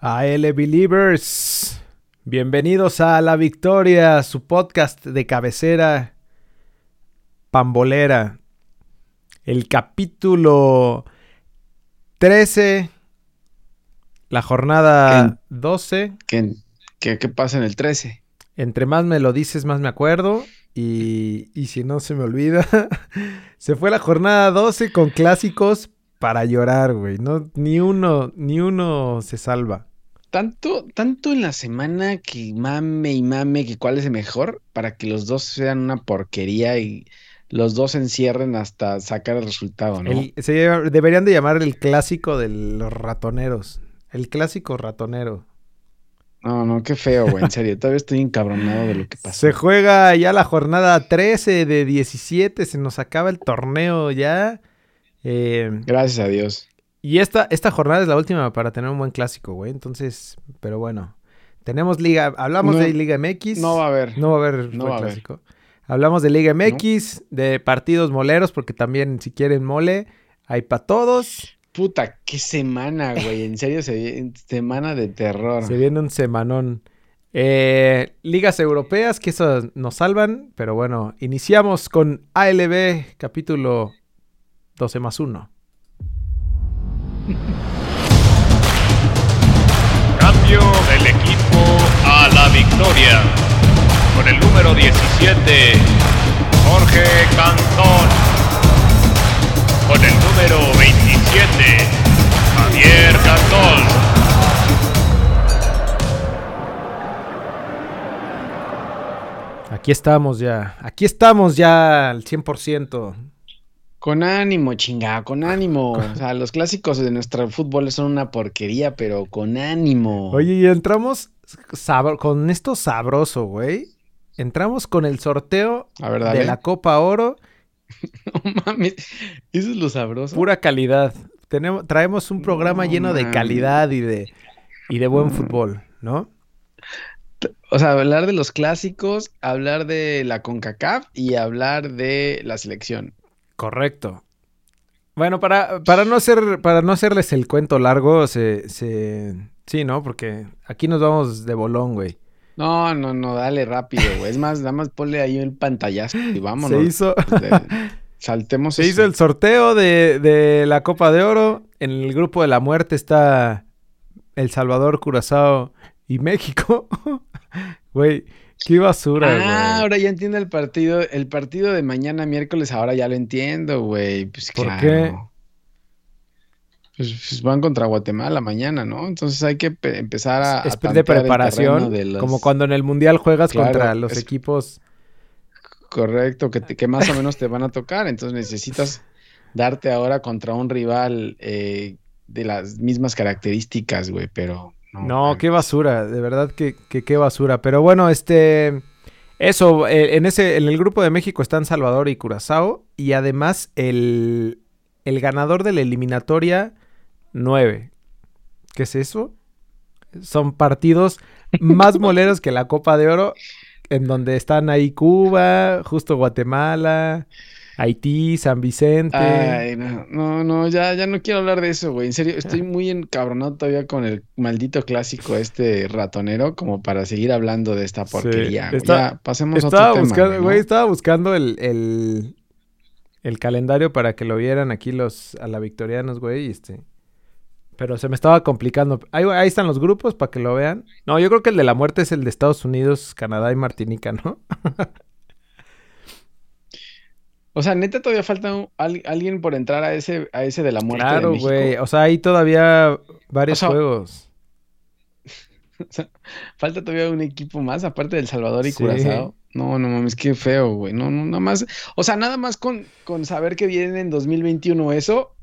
AL Believers, bienvenidos a La Victoria, su podcast de cabecera pambolera. El capítulo 13, la jornada 12. ¿Qué, qué, qué pasa en el 13? Entre más me lo dices, más me acuerdo. Y, y si no se me olvida, se fue la jornada 12 con clásicos para llorar, güey. No, ni uno, ni uno se salva. Tanto, tanto en la semana que mame y mame que cuál es el mejor para que los dos sean una porquería y los dos se encierren hasta sacar el resultado, ¿no? El- se deberían de llamar el clásico de los ratoneros. El clásico ratonero. No, no, qué feo, güey, en serio. Todavía estoy encabronado de lo que pasó. Se juega ya la jornada 13 de 17. Se nos acaba el torneo ya. Eh, Gracias a Dios. Y esta, esta jornada es la última para tener un buen clásico, güey. Entonces, pero bueno. Tenemos Liga. Hablamos No- de Liga MX. No va a haber. No va a haber No buen va a haber. clásico. Hablamos de Liga MX, de partidos moleros, porque también si quieren mole, hay para todos. Puta, qué semana, güey. En serio, se, semana de terror. Se viene un semanón. Eh, ligas europeas, que eso nos salvan, pero bueno, iniciamos con ALB, capítulo 12 más 1. Cambio del equipo a la victoria. Con el número 17, Jorge Cantón. Con el número 27, Javier Cantón. Aquí estamos ya, aquí estamos ya al 100%. Con ánimo, chingada, con ánimo. O sea, los clásicos de nuestro fútbol son una porquería, pero con ánimo. Oye, y entramos con esto sabroso, güey. Entramos con el sorteo A ver, de la Copa Oro, No mames, eso es lo sabroso. pura calidad. Tenemos, traemos un programa No lleno de calidad y de, y de buen fútbol, ¿no? O sea, hablar de los clásicos, hablar de la CONCACAF y hablar de la selección. Correcto. Bueno, para, para no hacer, para no hacerles el cuento largo, se, se... Sí, ¿no? Porque aquí nos vamos de bolón, güey. No, no, no, dale rápido, güey. Es más, nada más ponle ahí el pantallazo y vámonos. Se hizo, De- saltemos se eso. hizo el sorteo de, de la Copa de Oro. En el grupo de la muerte está El Salvador, Curazao y México. Güey, qué basura, güey. Ah, ahora ya entiendo el partido, el partido de mañana miércoles, ahora ya lo entiendo, güey. Pues ¿Por claro. qué? Pues, pues van contra Guatemala mañana, ¿no? Entonces hay que pe- empezar a, es a de preparación, de los- como cuando en el Mundial juegas Claro, contra los es- equipos. Correcto, que, te- que más o menos te van a tocar. Entonces necesitas darte ahora contra un rival eh, de las mismas características, güey, pero no. Qué basura, de verdad que, que qué basura. Pero bueno, este, eso, eh, en ese, en el grupo de México están Salvador y Curazao y además el, el ganador de la eliminatoria 9. ¿Qué es eso? Son partidos más moleros que la Copa de Oro, en donde están ahí Cuba, justo Guatemala, Haití, San Vicente. Ay, no, no, no, ya, ya no quiero hablar de eso, güey. En serio, estoy muy encabronado todavía con el maldito clásico este ratonero como para seguir hablando de esta porquería. güey. está- Ya, pasemos a otro tema, buscando, güey, güey, ¿no? estaba buscando el, el, el calendario para que lo vieran aquí los a la victorianos, güey, y este. Pero se me estaba complicando. Ahí, ahí están los grupos para que lo vean. No, yo creo que el de la muerte es el de Estados Unidos, Canadá y Martinica, ¿no? O sea, neta, todavía falta un- al- alguien por entrar a ese, a ese de la muerte claro, güey. O sea, hay todavía varios O sea, juegos. O sea, falta todavía un equipo más, aparte del Salvador y Sí. Curazao. No, no mames, qué feo, güey. No, no, nada más. O sea, nada más con, con saber que viene en 2021 eso,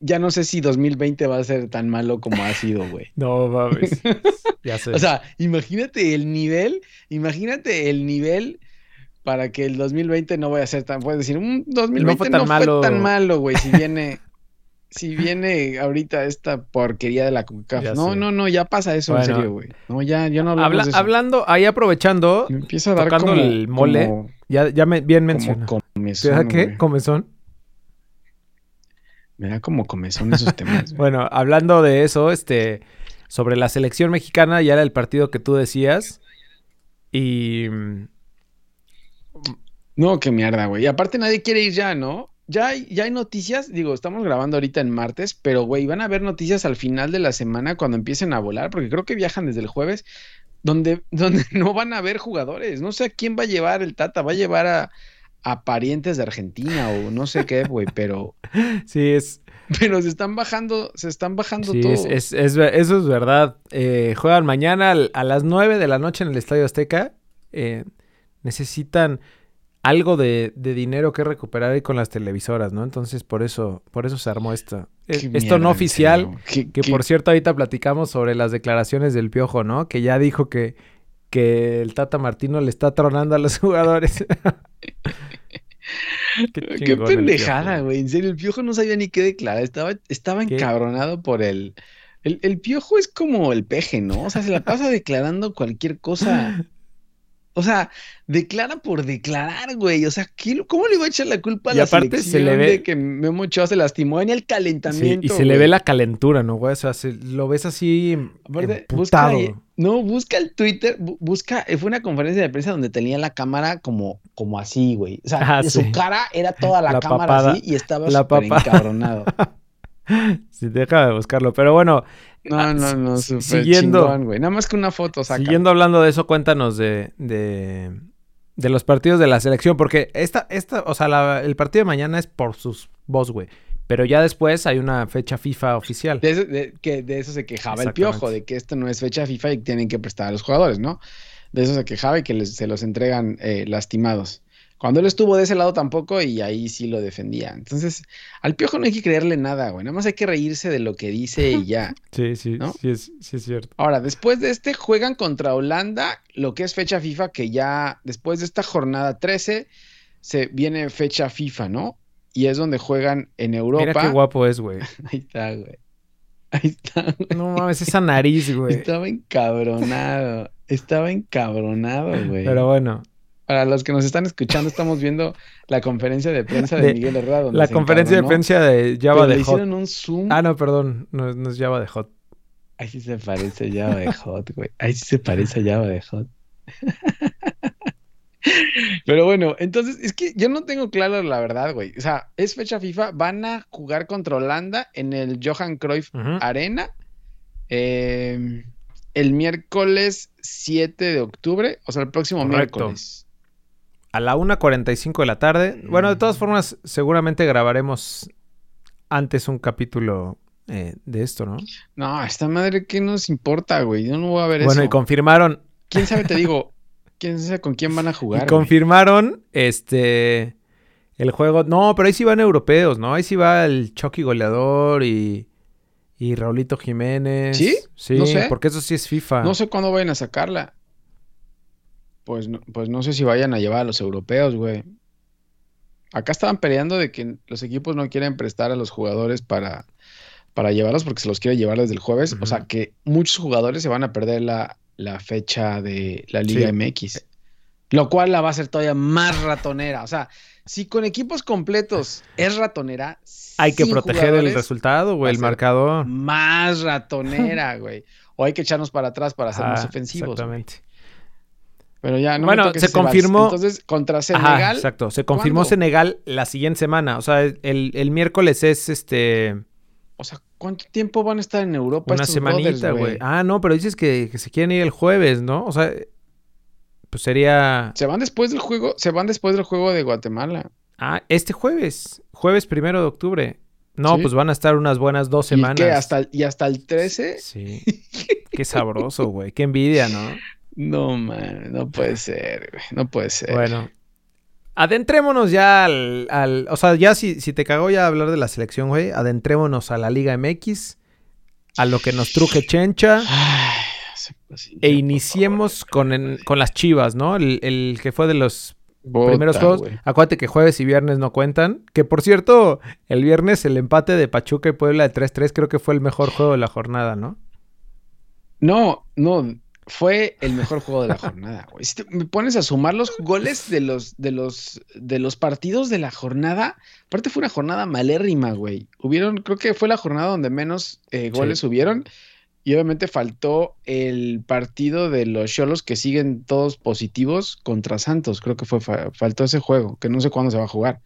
ya no sé si 2020 va a ser tan malo como ha sido, güey. No, mames. ya sé. O sea, imagínate el nivel, imagínate el nivel para que el 2020 no vaya a ser tan, puedes decir, un 2020 no fue tan malo". tan malo, güey, si viene, si viene ahorita esta porquería de la Ya CONCACAF. No, sé. no, no, ya pasa eso, en serio, güey. No, ya, ya no Habla- de eso. hablando, ahí aprovechando, Me empieza a dar tocando como, el mole, como, ya, ya me, bien comezón, ¿Te da qué? ¿Comezón? Me da como comezón esos temas. Bueno, hablando de eso, este, sobre la selección mexicana, ya era el partido que tú decías. Y. No, qué mierda, güey. Y aparte nadie quiere ir ya, ¿no? Ya hay, ya hay noticias, digo, estamos grabando ahorita en martes, pero güey, van a haber noticias al final de la semana cuando empiecen a volar, porque creo que viajan desde el jueves, donde, donde no van a haber jugadores. No sé a quién va a llevar el Tata, va a llevar a, a parientes de Argentina o no sé qué, güey, pero. Sí, es. Pero se están bajando, se están bajando Sí, todos. es, es- es- eso es verdad. Eh, juegan mañana a las 9 de la noche en el Estadio Azteca. Eh, necesitan algo de, de dinero que recuperar ahí con las televisoras, ¿no? Entonces, por eso, por eso se armó esto. Qué Eh, Esto no oficial. Qué- que qué- por cierto ahorita platicamos sobre las declaraciones del Piojo, ¿no? Que ya dijo que, que el Tata Martino le está tronando a los jugadores. Qué, pendejada, güey. En serio, el piojo no sabía ni qué declarar. Estaba, estaba encabronado por el, el. El piojo es como el peje, ¿no? O sea, se la pasa declarando cualquier cosa. O sea, declara por declarar, güey. O sea, ¿qué lo- ¿cóómo le va a echar la culpa a Y la aparte se selección le ve- de que Memo Ochoa se lastimó en el Sí, calentamiento? y se le ve la calentura, ¿no, güey? O sea, se- lo ves así Aparte, busca no, busca el Twitter, bu- busca, eh, fue una conferencia de prensa donde tenía la cámara como, como así, güey. O sea, Ah, sí. su cara era toda la, La cámara papada. así y estaba súper encabronado. Sí, deja de buscarlo. Pero bueno, No, Ah, no, no, súper siguiendo- chingón, güey. Nada más que una foto saca. siguiendo hablando de eso, cuéntanos de, de, de los partidos de la selección. Porque esta, esta, o sea, la- el partido de mañana es por sus voz, güey. Pero ya después hay una fecha FIFA oficial. De eso, de, que de eso se quejaba el piojo, de que esto no es fecha FIFA y tienen que prestar a los jugadores, ¿no? De eso se quejaba y que les- se los entregan eh, lastimados. Cuando él estuvo de ese lado tampoco y ahí sí lo defendía. Entonces, al piojo no hay que creerle nada, güey. Nada más hay que reírse de lo que dice y ya. Sí, sí, ¿No? sí, es, sí es cierto. Ahora, después de este, juegan contra Holanda, lo que es fecha FIFA, que ya después de esta jornada 13, se viene fecha FIFA, ¿no? Y es donde juegan en Europa. Mira qué guapo es, güey. Ahí está, güey. Ahí está, güey. No mames, esa nariz, güey. Estaba encabronado. Estaba encabronado, güey. Pero bueno, Para los que nos están escuchando, estamos viendo la conferencia de prensa de, De- Miguel Herrera. la conferencia de prensa de Java pero le de Hot. hicieron un zoom. Ah, no, perdón. No, no es Java de Hot. Ahí sí se parece a Java de Hot, güey. Ahí sí se parece a Java de Hot. Pero bueno, entonces es que yo no tengo claro la verdad, güey. O sea, es fecha FIFA, van a jugar contra Holanda en el Johan Cruyff. Arena eh, el miércoles 7 de octubre, o sea, el próximo Correcto. miércoles. A la 1.45 de la tarde. Bueno, de todas formas, seguramente grabaremos antes un capítulo eh, de esto, ¿no? No, esta madre, ¿qué nos importa, güey? Yo no voy a ver Bueno, eso. y confirmaron, ¿Quién sabe, te digo? ¿Quién sabe con quién van a y jugar? güey? confirmaron este el juego. No, pero ahí sí van europeos, ¿no? Ahí sí va el Chucky goleador y, y Raulito Jiménez. ¿Sí? Sí, No sé. porque eso sí es FIFA. No sé cuándo vayan a sacarla. Pues no, pues no sé si vayan a llevar a los europeos, güey. Acá estaban peleando de que los equipos no quieren prestar a los jugadores para, para llevarlos porque se los quiere llevar desde el jueves. O sea que muchos jugadores se van a perder la, la fecha de la Liga Sí. MX. Lo cual la va a hacer todavía más ratonera. O sea, si con equipos completos es ratonera, Hay que proteger el resultado, güey, el marcador. Más ratonera, güey. O hay que echarnos para atrás para ser más ofensivos. güey. Pero ya, no Bueno, me se confirmó- Entonces, contra Ajá, Senegal. exacto. Se confirmó ¿cuándo? Senegal la siguiente semana. O sea, el, el miércoles es este O sea, ¿cuánto tiempo van a estar en Europa una estos semanita, güey. Ah, no, pero dices que, que se quieren ir el jueves, ¿no? O sea, pues sería. Se van después del juego, se van después del juego de Guatemala. Ah, este jueves. Jueves primero de octubre. No, Sí. pues van a estar unas buenas dos ¿Y semanas. qué? ¿Hasta ¿Y hasta el 13? Sí. Qué sabroso, güey. Qué envidia, ¿no? No, man, no puede ser, güey. No puede ser. Bueno. Adentrémonos ya al, al- O sea, ya si, si te cagó ya hablar de la selección, güey. Adentrémonos a la Liga MX. A lo que nos truje Chencha. Ay, E iniciemos con, en- con las chivas, ¿no? El, el que fue de los primeros juegos. Acuérdate que jueves y viernes no cuentan. Que por cierto, el viernes el empate de Pachuca y Puebla de 3-3 creo que fue el mejor juego de la jornada, ¿no? No, no, fue el mejor juego de la jornada, güey. Si te- me pones a sumar los goles de los, de los, de los partidos de la jornada, aparte fue una jornada malérrima, güey. Hubieron, creo que fue la jornada donde menos eh, goles hubieron Y obviamente faltó el partido de los Cholos que siguen todos positivos contra Santos. Creo que fue faltó ese juego, que no sé cuándo se va a jugar.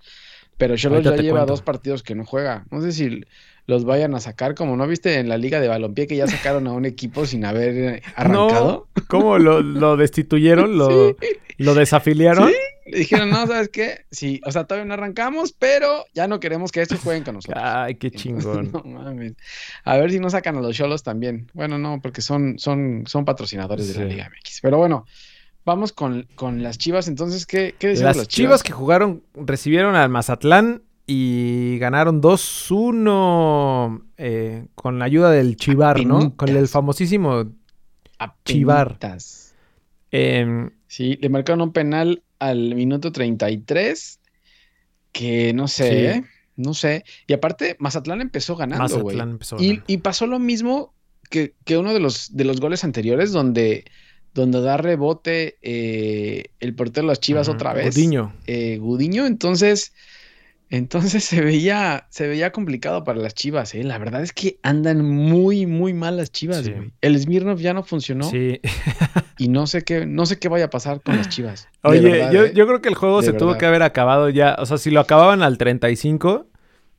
Pero Cholos ya lleva dos partidos que no juega. No sé si los vayan a sacar, como no viste en la liga de balompié que ya sacaron a un equipo sin haber arrancado. No, ¿Cómo lo, destituyeron? ¿Lo, ¿Lo desafiliaron? ¿Sí? Le dijeron, no, ¿sabes qué? Sí, o sea, todavía no arrancamos, pero ya no queremos que estos jueguen con nosotros. Ay, qué chingón. no mames. A ver si no sacan a los Cholos también. Bueno, no, porque son, son, son patrocinadores de la Liga MX. Pero bueno, vamos con, con las Chivas. Entonces, ¿qué, qué las, las Chivas? que jugaron, recibieron al Mazatlán y ganaron 2-1 eh, con la ayuda del Chivar, ¿no? Con el famosísimo Chivar. Eh, sí, le marcaron un penal al minuto 33 que no sé, ¿eh? no sé. Y aparte, Mazatlán empezó ganando, güey. Y, y, pasó lo mismo que, que, uno de los, de los goles anteriores donde, donde da rebote eh, el portero de las Chivas otra vez. Gudiño. Eh, Gudiño, entonces entonces se veía, se veía complicado para las Chivas, ¿eh? La verdad es que andan muy, muy mal las Chivas, güey. El Smirnov ya no funcionó. Sí. y no sé qué, no sé qué vaya a pasar con las Chivas. Oye, ¿eh? yo, creo que el juego se tuvo que haber acabado ya. O sea, si lo acababan al 35,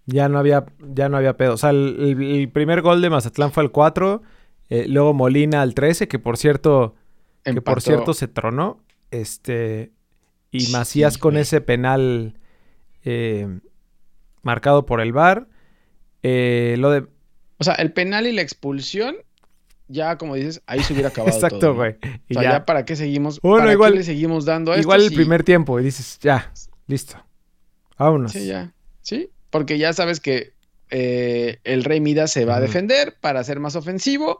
ya no había, ya no había pedo. O sea, el, primer gol de Mazatlán fue al 4. Eh, luego Molina al 13, que por cierto, que por cierto se tronó. Este. Y Macías con ese penal eh, marcado por el VAR. Eh, lo de... O sea, el penal y la expulsión, ya como dices, ahí se hubiera acabado. Exacto, güey. O sea, ya... para qué seguimos, bueno, igual, le seguimos dando a Igual el primer tiempo y dices, ya, listo. Vámonos. Sí, ya. Sí, porque ya sabes que eh, el Rey Midas se va a defender para ser más ofensivo,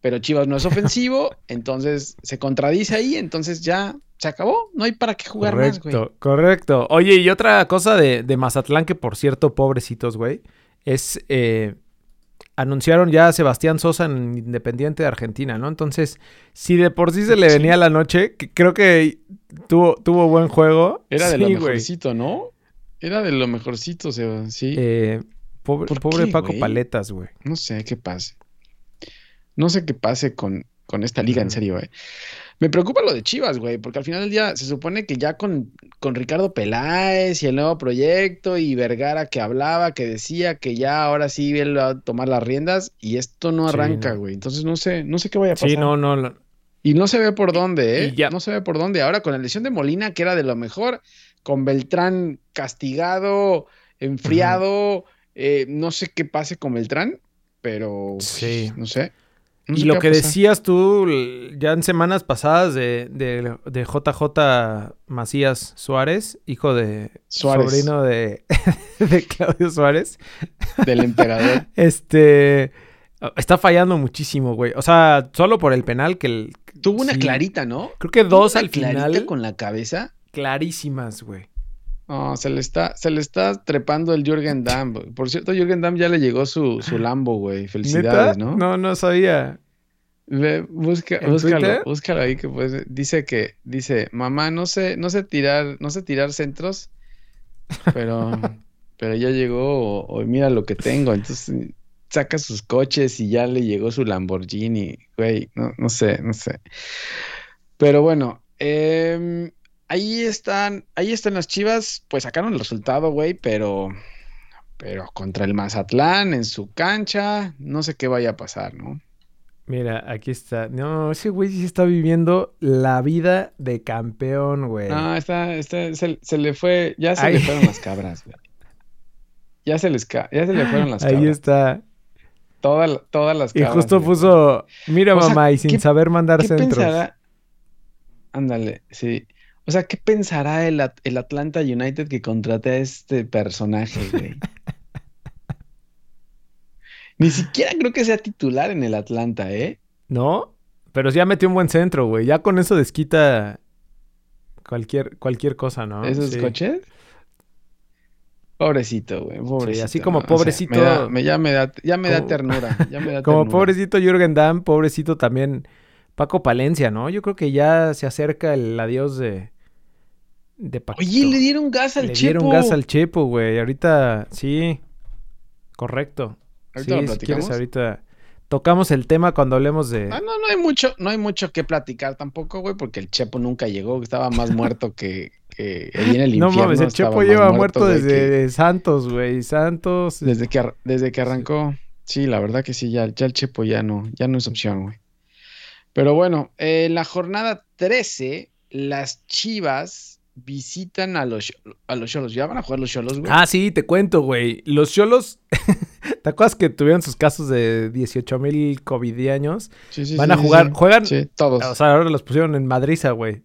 pero Chivas no es ofensivo, entonces se contradice ahí, entonces ya se acabó, no hay para qué jugar correcto, más, güey. Correcto. Oye, y otra cosa de, Mazatlán, que por cierto, pobrecitos, güey, es. Eh, anunciaron ya a Sebastián Sosa en Independiente de Argentina, ¿no? Entonces, si de por sí se le venía la noche, creo que tuvo, tuvo buen juego. Era de lo mejorcito, ¿no? Era de lo mejorcito, Seba, sí. Eh, pobre, pobre Paco Paletas, güey. No sé qué pase. No sé qué pase con, con esta liga, en serio, güey. Me preocupa lo de Chivas, güey, porque al final del día se supone que ya con, con Ricardo Peláez y el nuevo proyecto y Vergara que hablaba, que decía que ya ahora sí él va a tomar las riendas y esto no arranca, güey. Entonces no sé, no sé qué vaya a pasar. Sí, no, no. Y no se ve por dónde, ¿eh? Ya. No se ve por dónde. Ahora con la lesión de Molina, que era de lo mejor, con Beltrán castigado, enfriado, eh, no sé qué pase con Beltrán, pero sí. no sé y lo que decías tú ya en semanas pasadas de, de, JJ Macías Suárez, hijo de sobrino de, de Claudio Suárez. Del emperador. este está fallando muchísimo, güey. O sea, solo por el penal que el, Tuvo una clarita, ¿no? Creo que dos al final. con la cabeza. Clarísimas, güey. No, se le está, se le está trepando el Jürgen Damm. Por cierto, Jürgen Damm ya le llegó su, su Lambo, güey. Felicidades, ¿no? No, no sabía. Ve, busca, búscalo, búscalo ahí que pues dice que dice, "Mamá, no sé, no sé tirar, no sé tirar centros, pero pero ya llegó o, mira lo que tengo." Entonces saca sus coches y ya le llegó su Lamborghini, güey, no, no sé, no sé. Pero bueno, eh, ahí están, ahí están las Chivas, pues sacaron el resultado, güey, pero, pero contra el Mazatlán en su cancha, no sé qué vaya a pasar, ¿no? Mira, aquí está. No, ese güey sí está viviendo la vida de campeón, güey. No, está, está, se, le fue, ya se le fueron las cabras, güey. Ya se les, ya se le fueron las cabras. Ahí está. todas las cabras. Y justo puso, mira mamá, y sin saber mandar ¿qué centros. Pensará? Ándale, sí. O sea, ¿qué pensará el, el Atlanta United que contrate a este personaje, güey? Ni siquiera creo que sea titular en el Atlanta, ¿eh? No, pero ya metió un buen centro, güey. Ya con eso desquita cualquier, cualquier cosa, ¿no? ¿Esos coches? Pobrecito, güey. Pobrecito. Sí, así como pobrecito. ya, me da, ya me da ternura. como pobrecito Jürgen Damm, pobrecito también Paco Palencia, ¿no? Yo creo que ya se acerca el adiós de, de. Oye, le dieron gas al Chepo. Le dieron gas al Chepo, güey. Ahorita, sí. Correcto. Ahorita sí, si quieres ahorita tocamos el tema cuando hablemos de. No, no, no hay mucho, no hay mucho que platicar tampoco, güey, porque el Chepo nunca llegó, estaba más muerto que, que en el infierno. No mames, el Chepo lleva muerto, desde Santos, güey. Santos. Desde que, desde que arrancó. Sí, la verdad que sí, ya, ya el Chepo ya no, ya no es opción, güey. Pero bueno, en la jornada 13, las Chivas visitan a los a los Cholos. ¿Ya van a jugar los Cholos, güey? Ah, sí, te cuento, güey. Los Cholos, ¿te acuerdas que tuvieron sus casos de 18 mil covidianos? Sí, sí, Van a jugar, juegan. Sí, todos. O sea, ahora los pusieron en Madriza, güey.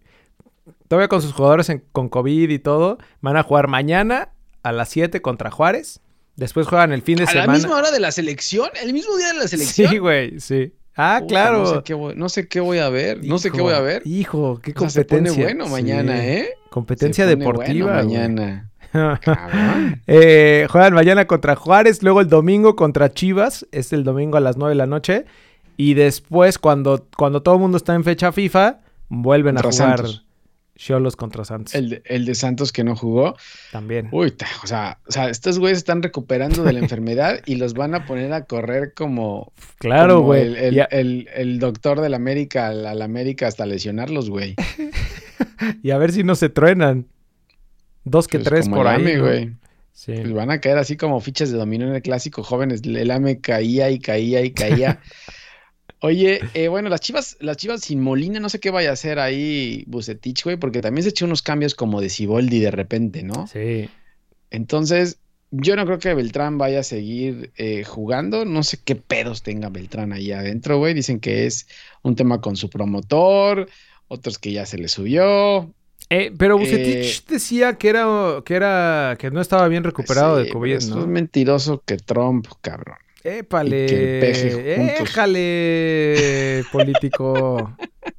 Todavía con sus jugadores con COVID y todo. Van a jugar mañana a las 7 contra Juárez. Después juegan el fin de semana. ¿A la misma hora de la selección? ¿El mismo día de la selección? Sí, güey, sí. Ah, claro. No sé, qué voy, no sé, qué voy, a ver. no sé qué voy a ver. Hijo, qué competencia. se pone bueno mañana, ¿eh? Competencia deportiva. mañana. eh, juegan mañana contra Juárez, luego el domingo contra Chivas, es el domingo a las 9 de la noche. Y después, cuando, cuando todo el mundo está en fecha FIFA, vuelven a jugar. Cholos contra Santos. El de, el de, Santos que no jugó. También. Uy, o sea, o sea, estos güeyes están recuperando de la enfermedad y los van a poner a correr como. Claro, güey. el, el, el, doctor del América al, América hasta lesionarlos, güey. y a ver si no se truenan. Dos que pues tres por ahí. güey. Sí. Pues van a caer así como fichas de dominó en el clásico, jóvenes. El AME caía y caía y caía. Oye, eh, bueno, las chivas, las chivas sin Molina, no sé qué vaya a hacer ahí Bucetich, güey, porque también se echó unos cambios como de Ciboldi de repente, ¿no? Sí. Entonces, yo no creo que Beltrán vaya a seguir eh, jugando. No sé qué pedos tenga Beltrán ahí adentro, güey. Dicen que es un tema con su promotor, otros que ya se le subió. Eh, pero Bucetich decía que era, que era, que no estaba bien recuperado de COVID, ¿no? Es mentiroso que Trump, cabrón. Épale. Éjale, político.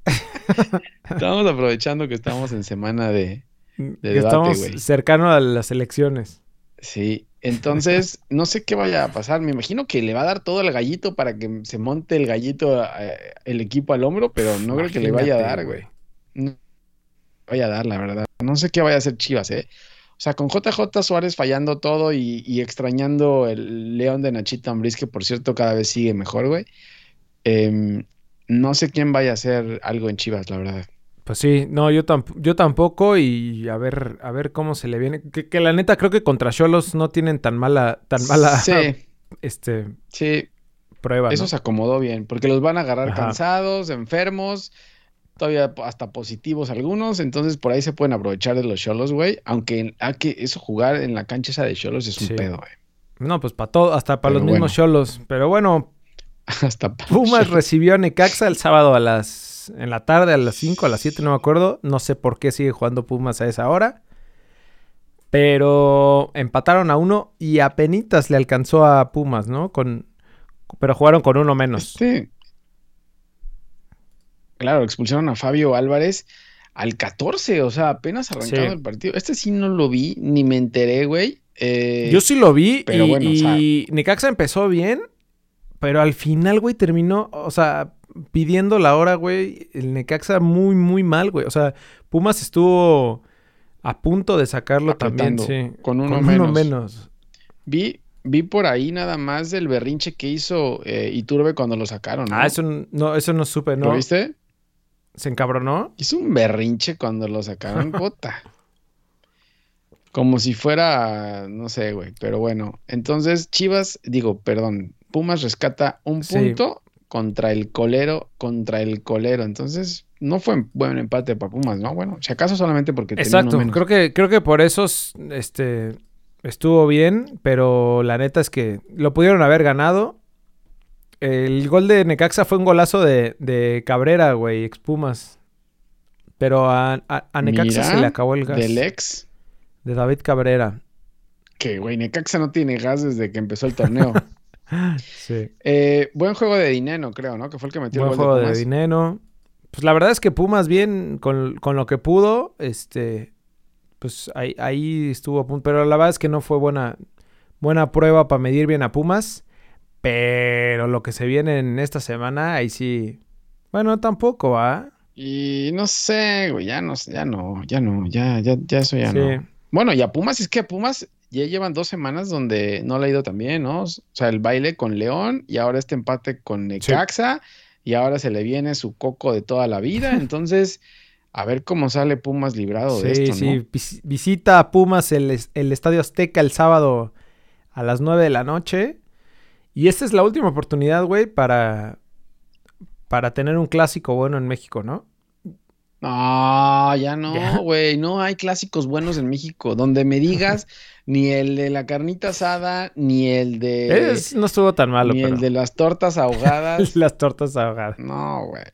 estamos aprovechando que estamos en semana de, de estamos cercano a las elecciones. Sí, entonces no sé qué vaya a pasar. Me imagino que le va a dar todo el gallito para que se monte el gallito eh, el equipo al hombro, pero no creo que le vaya a dar, güey. No vaya a dar, la verdad. No sé qué vaya a hacer Chivas, ¿eh? O sea, con JJ Suárez fallando todo y, extrañando el León de Nachito Ambriz, que por cierto cada vez sigue mejor, güey. Em, no sé quién vaya a hacer algo en Chivas, la verdad. Pues sí, no, yo, yo tampoco y a ver, a ver cómo se le viene. Que, la neta creo que contra Cholos no tienen tan mala, tan mala, sí. este, sí. prueba. Eso se acomodó bien, porque los van a agarrar cansados, enfermos todavía hasta positivos algunos, entonces por ahí se pueden aprovechar de los Cholos, güey, aunque hay que eso jugar en la cancha esa de Cholos es un pedo, güey. No, pues para todo, hasta para los mismos Cholos, pero bueno, hasta Pumas recibió a Necaxa el sábado a las en la tarde a las 5, a las 7, no me acuerdo, no sé por qué sigue jugando Pumas a esa hora. Pero empataron a uno y a penitas le alcanzó a Pumas, ¿no? Con, pero jugaron con uno menos. Sí, Claro, expulsaron a Fabio Álvarez al 14, o sea, apenas arrancado el partido. Este sí no lo vi, ni me enteré, güey. Eh, Yo sí lo vi pero y, bueno, y Necaxa empezó bien, pero al final, güey, terminó, o sea, pidiendo la hora, güey, el Necaxa muy, muy mal, güey. O sea, Pumas estuvo a punto de sacarlo también, sí. Con uno, menos. Vi, vi por ahí nada más del berrinche que hizo eh, Iturbe cuando lo sacaron. ¿no? Ah, eso no, eso no supe, ¿no? ¿Lo viste? ¿Se encabronó? Hizo un berrinche cuando lo sacaron, puta. Como si fuera, no sé, güey, pero bueno. Entonces, Chivas, digo, perdón, Pumas rescata un punto contra el colero, contra el colero. Entonces, no fue un buen empate para Pumas, ¿no? Bueno, si acaso solamente porque Exacto, creo que creo que por eso este estuvo bien, pero la neta es que lo pudieron haber ganado el gol de Necaxa fue un golazo de, Cabrera, güey, expumas. Pero a, Necaxa se le acabó el gas. ¿Del ex? De David Cabrera. Que, güey, Necaxa no tiene gas desde que empezó el torneo. sí. Eh, buen juego de Dineno, creo, ¿no? Que fue el que metió el gol juego de, Dineno. Pues la verdad es que Pumas bien con, lo que pudo, este, pues ahí, ahí estuvo a punto. Pero la verdad es que no fue buena, buena prueba para medir bien a Pumas. Pero lo que se viene en esta semana, ahí sí. Bueno, tampoco, ¿ah? Y no sé, güey, ya no, ya no, ya no, ya, ya, ya eso ya no. Bueno, y a Pumas, es que a Pumas ya llevan dos semanas donde no le ha ido tan bien, ¿no? O sea, el baile con León y ahora este empate con Necaxa y ahora se le viene su coco de toda la vida. Entonces, a ver cómo sale Pumas librado de esto, ¿no? Sí, visita a Pumas el, el Estadio Azteca el sábado a las 9 de la noche. Y esta es la última oportunidad, güey, para, para tener un clásico bueno en México, ¿no? No, ya no, güey. No hay clásicos buenos en México. Donde me digas, ni el de la carnita asada, ni el de. no estuvo tan malo, Ni el de las tortas ahogadas. las tortas ahogadas. No, güey.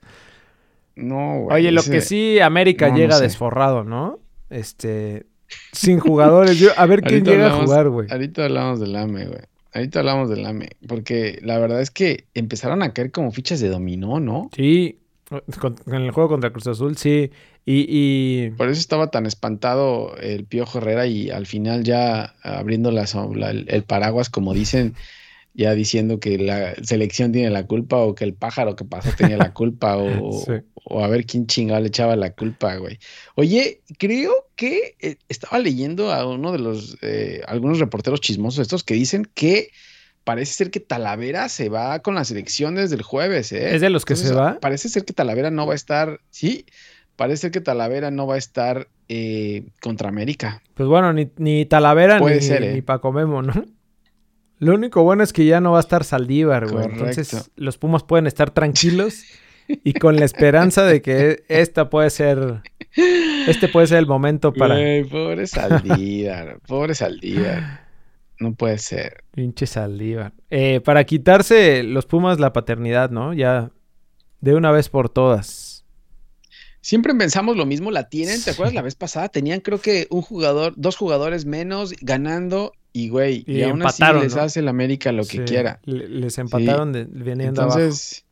No, güey. Oye, lo que sí, América llega desforrado, ¿no? Este. Sin jugadores. Yo, a ver quién llega a jugar, güey. Ahorita hablamos del AME, güey. Ahorita hablamos del AME. Porque la verdad es que empezaron a caer como fichas de dominó, ¿no? Sí, en el juego contra Cruz Azul, sí. Y, Por eso estaba tan espantado el Piojo Herrera y al final ya abriendo la, el, paraguas, como dicen, ya diciendo que la selección tiene la culpa o que el pájaro que pasó tenía la culpa o, o a ver quién chingado le echaba la culpa, güey. Oye, creo que eh, estaba leyendo a uno de los, eh, algunos reporteros chismosos estos que dicen que parece ser que Talavera se va con la selección desde el jueves, ¿eh? ¿Es de los que se va? Parece ser que Talavera no va a estar, sí, parece ser que Talavera no va a estar eh, contra América. Pues bueno, ni, Talavera ni, ser, ni Paco Memo, ¿no? Lo único bueno es que ya no va a estar Saldívar, güey. Entonces los Pumas pueden estar tranquilos y con la esperanza de que esta puede ser, este puede ser el momento para... pobre Saldívar, pobre Saldívar. No puede ser. Pinche Saldívar. Eh, para quitarse los Pumas la paternidad, ¿no? Ya de una vez por todas. Siempre pensamos lo mismo, la tienen, ¿te acuerdas la vez pasada? Tenían creo que un jugador, dos jugadores menos ganando y güey, y, aún así les hace el América lo que quiera. Les empataron de, viniendo Entonces,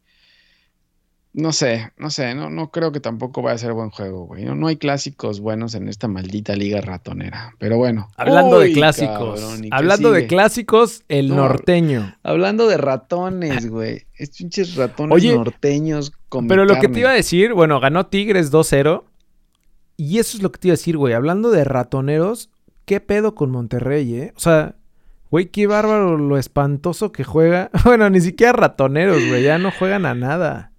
no sé, no sé, no, no creo que tampoco vaya a ser buen juego, güey. No, hay clásicos buenos en esta maldita liga ratonera. Pero bueno. Hablando de clásicos. hablando de clásicos, el norteño. Hablando de ratones, güey. Estos pinches ratones norteños con Pero lo que te iba a decir, bueno, ganó Tigres 2-0. Y eso es lo que te iba a decir, güey. Hablando de ratoneros, ¿qué pedo con Monterrey, eh? O sea, güey, qué bárbaro lo espantoso que juega. Bueno, ni siquiera ratoneros, güey. Ya no juegan a nada.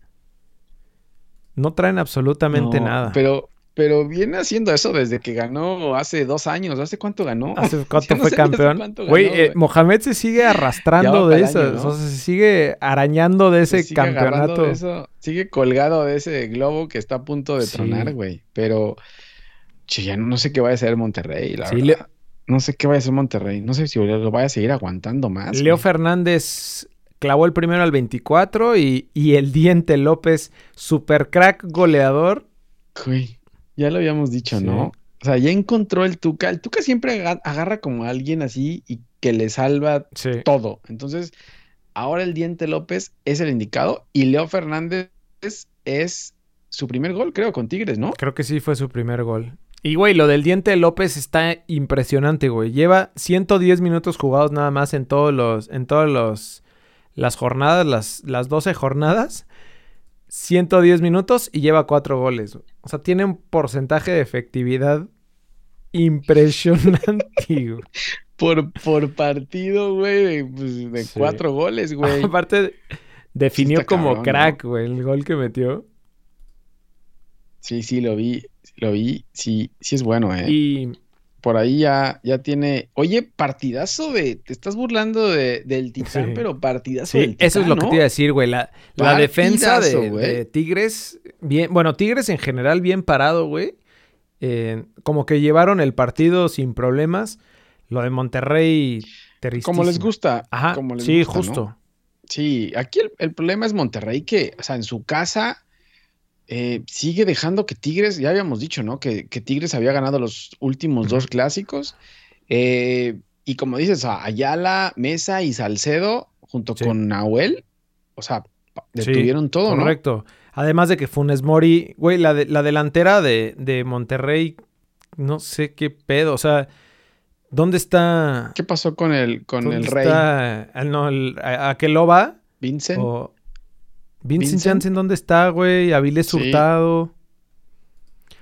No traen absolutamente nada. Pero, pero viene haciendo eso desde que ganó hace dos años. ¿Hace cuánto ganó? ¿Hace cuánto fue campeón? Güey, eh, Mohamed se sigue arrastrando de eso. O sea, se sigue arañando de ese campeonato. sigue colgado de ese globo que está a punto de tronar, güey. Pero, che, ya no, sé qué va a hacer Monterrey, la verdad. No sé qué va a hacer Monterrey. No sé si lo vaya a seguir aguantando más. Leo Fernández clavó el primero al 24 y, el Diente López, super crack goleador. Uy, ya lo habíamos dicho, ¿no? O sea, ya encontró el Tuca. El Tuca siempre agarra como a alguien así y que le salva todo. Entonces, ahora el Diente López es el indicado y Leo Fernández es su primer gol, creo, con Tigres, ¿no? Creo que sí fue su primer gol. Y, güey, lo del Diente López está impresionante, güey. Lleva 110 minutos jugados nada más en todos los, en todos los las jornadas, las, las 12 jornadas, 110 minutos y lleva 4 goles. O sea, tiene un porcentaje de efectividad impresionante. por, por partido, güey, de, pues, cuatro goles, güey. Aparte, definió como crack, güey, el gol que metió. Sí, sí, lo vi, lo vi, sí, sí es bueno, eh. Y por ahí ya, ya tiene. Oye, partidazo de. Te estás burlando de, del Titán, pero partidazo sí, Eso es lo que te iba a decir, güey. La, defensa de, Tigres, bien. Bueno, Tigres en general, bien parado, güey. Eh, como que llevaron el partido sin problemas. Lo de Monterrey, Como les gusta. Ajá. Como sí, justo. Sí, aquí el, el problema es Monterrey, que, o sea, en su casa eh, sigue dejando que Tigres, ya habíamos dicho, ¿no? Que, Tigres había ganado los últimos dos clásicos. Eh, y como dices, Ayala, Mesa y Salcedo, junto con Nahuel, o sea, detuvieron todo, ¿no? Correcto. Además de que Funes Mori, güey, la, la delantera de, Monterrey, no sé qué pedo, o sea, ¿dónde está? ¿Qué pasó con el, con el rey? Está, ah, no, el, Akeloba. Vincent. Vincent, Janssen, ¿dónde está, güey? Avilés Hurtado.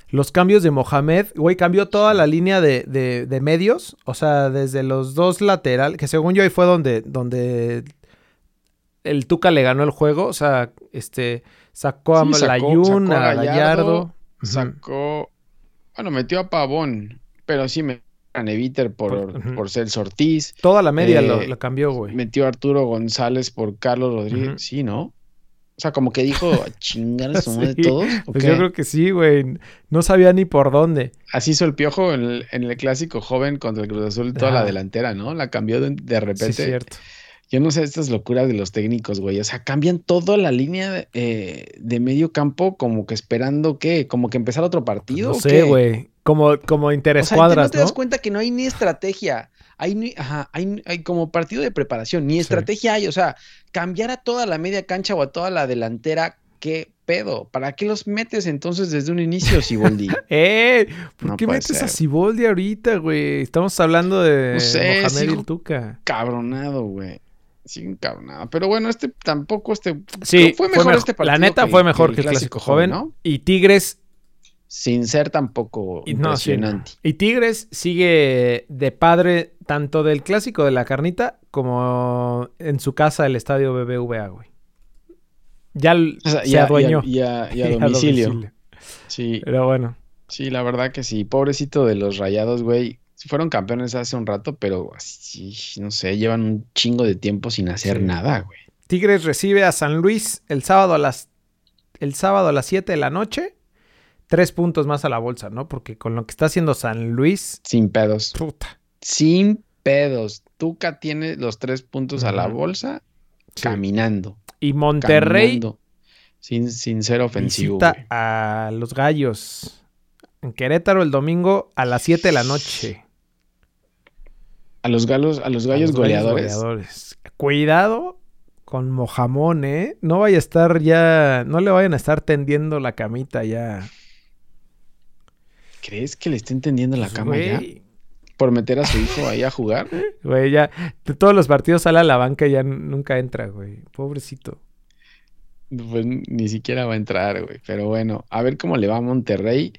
los cambios de Mohamed, güey, cambió toda la línea de, de, de medios, o sea, desde los dos laterales, que según yo ahí fue donde, donde el Tuca le ganó el juego, o sea, este, sacó a Sí, sacó- Layun, sacó a Gallardo. Sacó. Bueno, metió a Pavón, pero sí metió a Neviter por, Por- ujú. por Celso Ortiz. Toda la media Eh, lo, lo cambió, güey. Metió a Arturo González por Carlos Rodríguez. Sí, ¿no? O sea, como que dijo chingar su madre Sí, todos. ¿o Pues qué? yo creo que sí, güey. No sabía ni por dónde. Así hizo el piojo en el, en el clásico joven contra el Cruz Azul, toda la delantera, ¿no? La cambió de, de Sí, repente. es cierto. Yo no sé estas locuras de los técnicos, güey. O sea, cambian toda la línea de, eh, de medio campo, como que esperando que, como que empezar otro partido. No ¿o sé, güey. Como, como O sea, ¿te- interescuadras, no te das cuenta que no hay ni estrategia. Hay, ajá, hay, hay como partido de preparación, ni Sí. estrategia hay. O sea, cambiar a toda la media cancha o a toda la delantera, ¿qué pedo? ¿Para qué los metes entonces desde un inicio, Siboldi? ¡Eh! ¿Por No qué metes a ser. Siboldi ahorita, güey? Estamos hablando de No sé, Mohamed Tuca. cabronado, güey. Sí, encabronado. Pero bueno, este tampoco, este. Sí, fue mejor mejo- este partido. La neta que- fue mejor que el clásico, joven. ¿no? Y Tigres Sin ser tampoco Y no, sí, no. impresionante. Y Tigres sigue de padre tanto del clásico de la carnita como en su casa el estadio BBVA, güey. Ya O sea, se y a- y a- adueñó. Y a, y a Y a domicilio. domicilio. Sí, Pero bueno. sí, la verdad que sí. Pobrecito de los rayados, güey. Fueron campeones hace un rato, pero sí, no sé, llevan un chingo de tiempo sin hacer Sí. nada, güey. Tigres recibe a San Luis el sábado a las el sábado a las 7 de la noche. Tres puntos más a la bolsa, ¿no? Porque con lo que está haciendo San Luis, Sin pedos. puta. Sin pedos. Tuca tiene los tres puntos a la bolsa Sí. caminando. Y Monterrey caminando, sin, sin ser ofensivo, visita a los Gallos en Querétaro el domingo a las 7 de la noche. A los galos, a los A gallos los goleadores. goleadores. Cuidado con Mojamón, ¿eh? No vaya a estar ya, no le vayan a estar tendiendo la camita ya. ¿Crees que le está entendiendo la Pues, cama ya? Por meter a su hijo ahí a jugar. Güey, ya, de todos los partidos sale a la banca y ya nunca entra, güey. Pobrecito. Pues ni siquiera va a entrar, güey. Pero bueno, a ver cómo le va a Monterrey.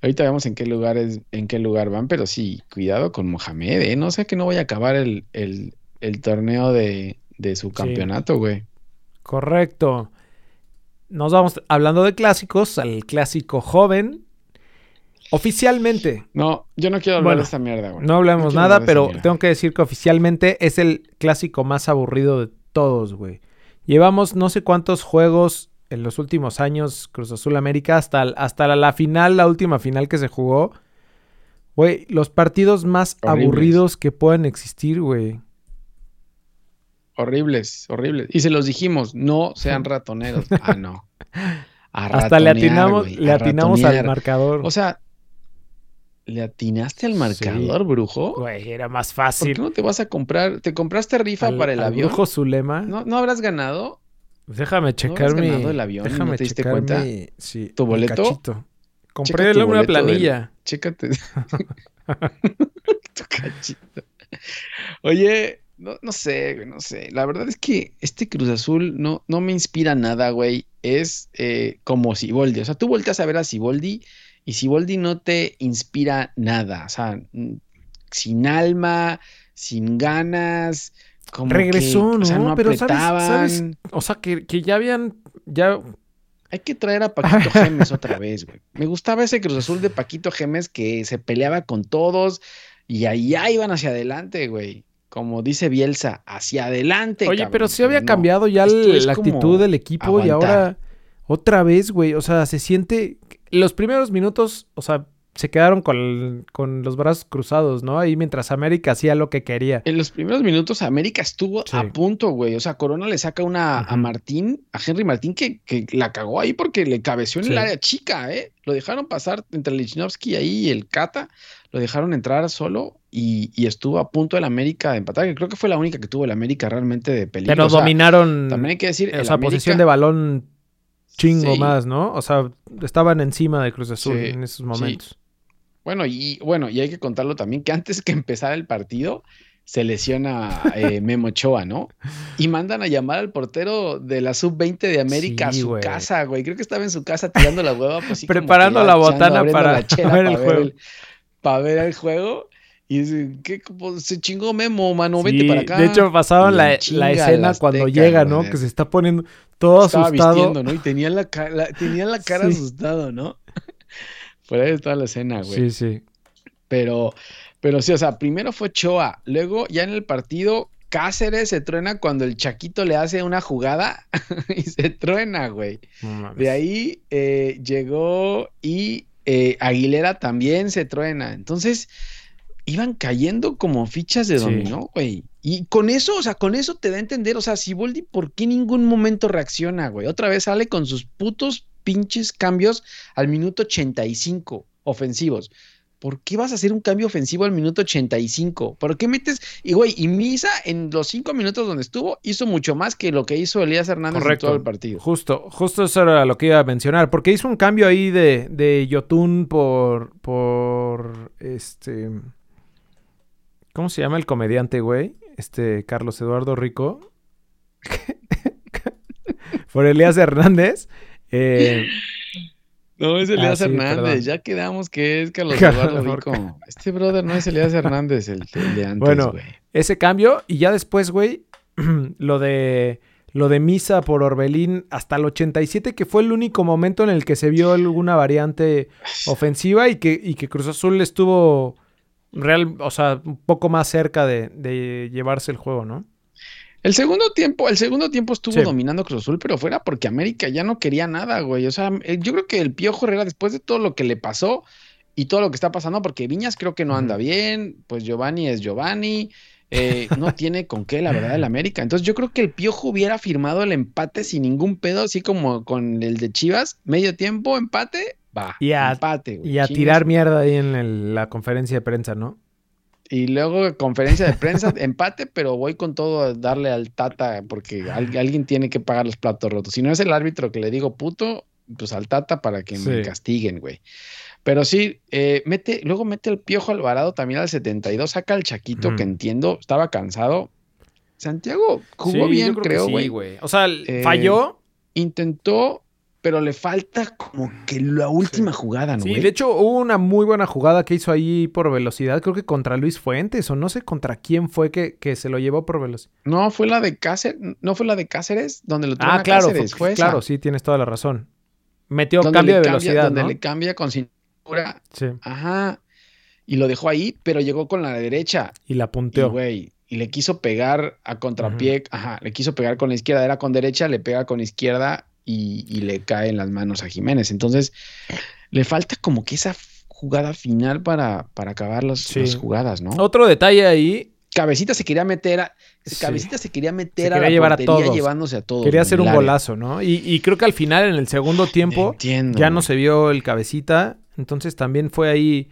Ahorita vemos en qué lugares, en qué lugar van, pero sí, cuidado con Mohamed, ¿eh? No sé que no vaya a acabar el, el, el torneo de, de su campeonato, güey. Correcto. Nos vamos hablando de clásicos al clásico joven. Oficialmente, No, yo no quiero hablar Bueno, de esta mierda, güey. no hablemos quiero nada, pero tengo que decir que oficialmente es el clásico más aburrido de todos, güey. Llevamos no sé cuántos juegos en los últimos años, Cruz Azul América, hasta, hasta la, la final, la última final que se jugó. Güey, los partidos más Horribles. aburridos que puedan existir, güey. Horribles, horribles. Y se los dijimos, no sean ratoneros. Ah, no. A Hasta le atinamos, le al marcador. O sea, ¿le atinaste al marcador, brujo? Güey, era más ¿Por fácil. qué no te vas a comprar? ¿Te compraste rifa Al- para el avión? brujo Zulema. ¿No, ¿No habrás ganado? Déjame checar habrás mi. ganado el avión y no déjame te diste cuenta? mi- sí, ¿Tu boleto? cachito. Compré tu una boleto del- planilla. Chécate. tu cachito. Oye, no, no sé, güey, no sé. La verdad es que este Cruz Azul no, no me inspira nada, güey. Es eh, como Siboldi. O sea, tú volteas a ver a Siboldi y Siboldi no te inspira nada. O sea, sin alma, sin ganas. Como que, Regresó, o sea, ¿no? Pero ¿sabes-? O sea, que, que ya habían. Ya. Hay que traer a Paquito Gemes otra vez, güey. Me gustaba ese Cruz Azul de Paquito Gemes que se peleaba con todos y allá iban hacia adelante, güey. Como dice Bielsa, hacia adelante. Oye, cabrón. pero sí había no. cambiado ya la actitud del equipo y ahora. Otra vez, güey. O sea, se siente. Los primeros minutos, o sea, se quedaron con, con los brazos cruzados, ¿no? Ahí mientras América hacía lo que quería. En los primeros minutos América estuvo Sí. a punto, güey. O sea, Corona le saca una a. Martín, a Henry Martín, que, que la cagó ahí porque le cabeció en Sí. el área chica, ¿eh? Lo dejaron pasar entre Lichnowsky ahí y el Cata. Lo dejaron entrar solo y, y estuvo a punto el América de empatar, que creo que fue la única que tuvo el América realmente de peligro. Pero O sea, dominaron. También hay que decir, O sea, América- posesión de balón chingo Sí. más, ¿no? O sea, estaban encima de Cruz Azul Sí, en esos sí. momentos. Bueno, y bueno, y hay que contarlo también que antes que empezara el partido, se lesiona eh, Memo Ochoa, ¿no? Y mandan a llamar al portero de la sub-20 de América a su casa, güey. Creo que estaba en su casa tirando la hueva. Pues, Preparando la botana para, ver el juego. para ver el juego. Y dice, ¿qué? Se chingó Memo, mano, vete para acá. De hecho, pasaban la, escena cuando llega, ¿no? Que se está poniendo todo Estaba asustado. Vistiendo, ¿no? Y tenía la, tenía la cara asustado, ¿no? Por ahí está la escena, güey. Sí, sí. Pero, pero sí, o sea, primero fue Choa, luego ya en el partido Cáceres se truena cuando el Chaquito le hace una jugada y se truena, güey. de ahí eh, llegó y eh, Aguilera también se truena. Entonces, iban cayendo como fichas de dominó, güey. Y con eso, o sea, con eso te da a entender, o sea, si Boldi, ¿por qué ningún momento reacciona, güey? Otra vez sale con sus putos pinches cambios al minuto 85 ofensivos. ¿Por qué vas a hacer un cambio ofensivo al minuto 85? ¿Por qué metes? Y güey, y Misa en los cinco minutos donde estuvo hizo mucho más que lo que hizo Elías Hernández en todo el partido. Justo, justo eso era lo que iba a mencionar. Porque hizo un cambio ahí de, de Yotun por. por. este. ¿Cómo se llama el comediante, güey? Este, Carlos Eduardo Rico. por Elías Hernández. Eh, no, es Elías ah, Hernández. Ya quedamos que es Carlos Eduardo Rico. Este brother no es Elías Hernández, el, de antes, Bueno, ese cambio y ya después, güey, lo de lo de Misa por Orbelín hasta el 87, que fue el único momento en el que se vio alguna variante ofensiva y que, y que Cruz Azul estuvo real, o sea, un poco más cerca de, de llevarse el juego, ¿no? El segundo tiempo, el segundo tiempo estuvo dominando Cruz Azul, pero fuera porque América ya no quería nada, güey. O sea, eh, yo creo que el Piojo Herrera, después de todo lo que le pasó y todo lo que está pasando, porque Viñas creo que no anda bien, pues Giovanni es Giovanni, eh, no tiene con qué, la verdad, el América. Entonces yo creo que el Piojo hubiera firmado el empate sin ningún pedo, así como con el de Chivas, medio tiempo, empate, va, y a, empate, güey. Y a tirar mierda ahí en la conferencia de prensa, ¿no? Y luego conferencia de prensa, empate, pero voy con todo a darle al Tata porque alguien tiene que pagar los platos rotos. Si no es el árbitro que le digo puto, pues al Tata para que me castiguen, güey. Pero sí, eh, mete, luego mete el Piojo Alvarado también al 72, saca al Chaquito, que entiendo, estaba cansado. Santiago jugó bien, creo, güey. O sea, falló. Eh, intentó, pero le falta como que la última jugada, ¿no? Sí, de hecho hubo una muy buena jugada que hizo ahí por velocidad, creo que contra Luis Fuentes o no sé contra quién fue que, que se lo llevó por velocidad. No, fue la de Cáceres, no fue la de Cáceres, donde lo tuvo Ah, claro, Cáceres, fue, claro, sí, tienes toda la razón. Metió cambio de velocidad, Donde le cambia con cintura. Sí. Ajá. Y lo dejó ahí, pero llegó con la derecha. Y la punteó. güey, y le quiso pegar a contrapié, ajá, le quiso pegar con la izquierda, era con derecha, le pega con izquierda y, le cae en las manos a Jiménez. Entonces, le falta como que esa jugada final para, para acabar las, jugadas, ¿no? Otro detalle ahí. Cabecita se quería meter a, Cabecita se quería meter a la llevar a todos. llevándose a todos. Quería hacer un golazo, ¿no? Y, creo que al final, en el segundo tiempo, ya no se vio el cabecita. Entonces también fue ahí.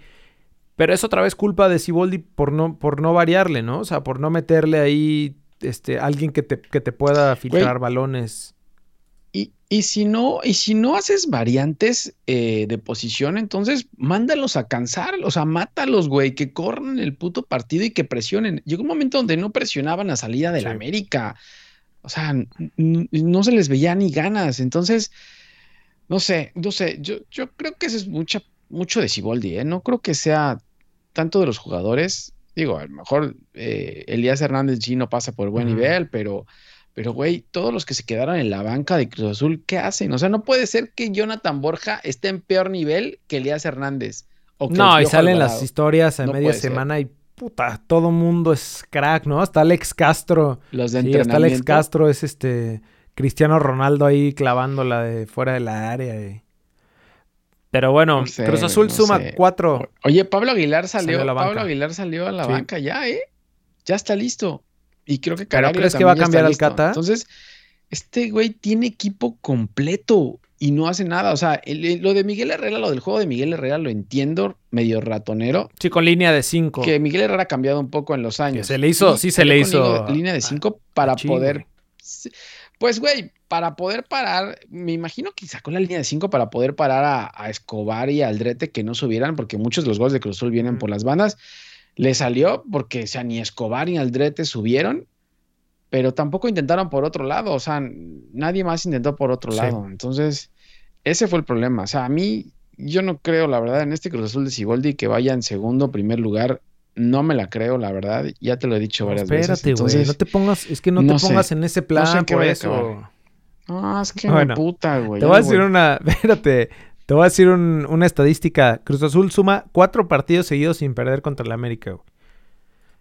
Pero es otra vez culpa de Siboldi por no, por no variarle, ¿no? O sea, por no meterle ahí este, alguien que te, que te pueda filtrar balones. Y si no, y si no haces variantes eh, de posición, entonces mándalos a cansar, o sea, mátalos, güey, que corran el puto partido y que presionen. Llegó un momento donde no presionaban la salida del América. O sea, no se les veía ni ganas. Entonces, no sé, no sé, yo, yo creo que eso es mucha, mucho de Ciboldi, ¿eh? No creo que sea tanto de los jugadores. Digo, a lo mejor eh, Elías Hernández sí no pasa por buen nivel, pero pero, güey, todos los que se quedaron en la banca de Cruz Azul, ¿qué hacen? O sea, no puede ser que Jonathan Borja esté en peor nivel que Elías Hernández. no, y salen las historias a media semana y puta, todo mundo es crack, ¿no? Hasta Alex Castro. Los de sí, hasta Alex Castro es este Cristiano Ronaldo ahí clavándola de fuera de la área. Pero bueno, Cruz Azul suma cuatro. Oye, Pablo Aguilar salió, Pablo Aguilar salió a la banca ya, ¿eh? Ya está listo. Y creo que Caraglio crees que va a cambiar al Cata? Entonces, este güey tiene equipo completo y no hace nada. O sea, lo de Miguel Herrera, lo del juego de Miguel Herrera lo entiendo, medio ratonero. Sí, con línea de 5. Que Miguel Herrera ha cambiado un poco en los años. se le hizo, sí, se le hizo. Línea de 5 para poder. Pues, güey, para poder parar, me imagino que sacó la línea de 5 para poder parar a, Escobar y a Aldrete que no subieran, porque muchos de los goles de Cruzul vienen por las bandas. Le salió porque, o sea, ni Escobar ni Aldrete subieron, pero tampoco intentaron por otro lado, o sea, nadie más intentó por otro Sí. lado. Entonces, ese fue el problema. O sea, a mí, yo no creo, la verdad, en este Cruz Azul de Siboldi que vaya en segundo, primer lugar, no me la creo, la verdad. Ya te lo he dicho varias veces. espérate, güey. No te pongas, es que no, no te sé. pongas en ese plan sé por eso. no, es que Bueno, me puta, güey. Te voy a decir una, espérate, te voy a decir un- una estadística. Cruz Azul suma cuatro partidos seguidos sin perder contra el América, güey.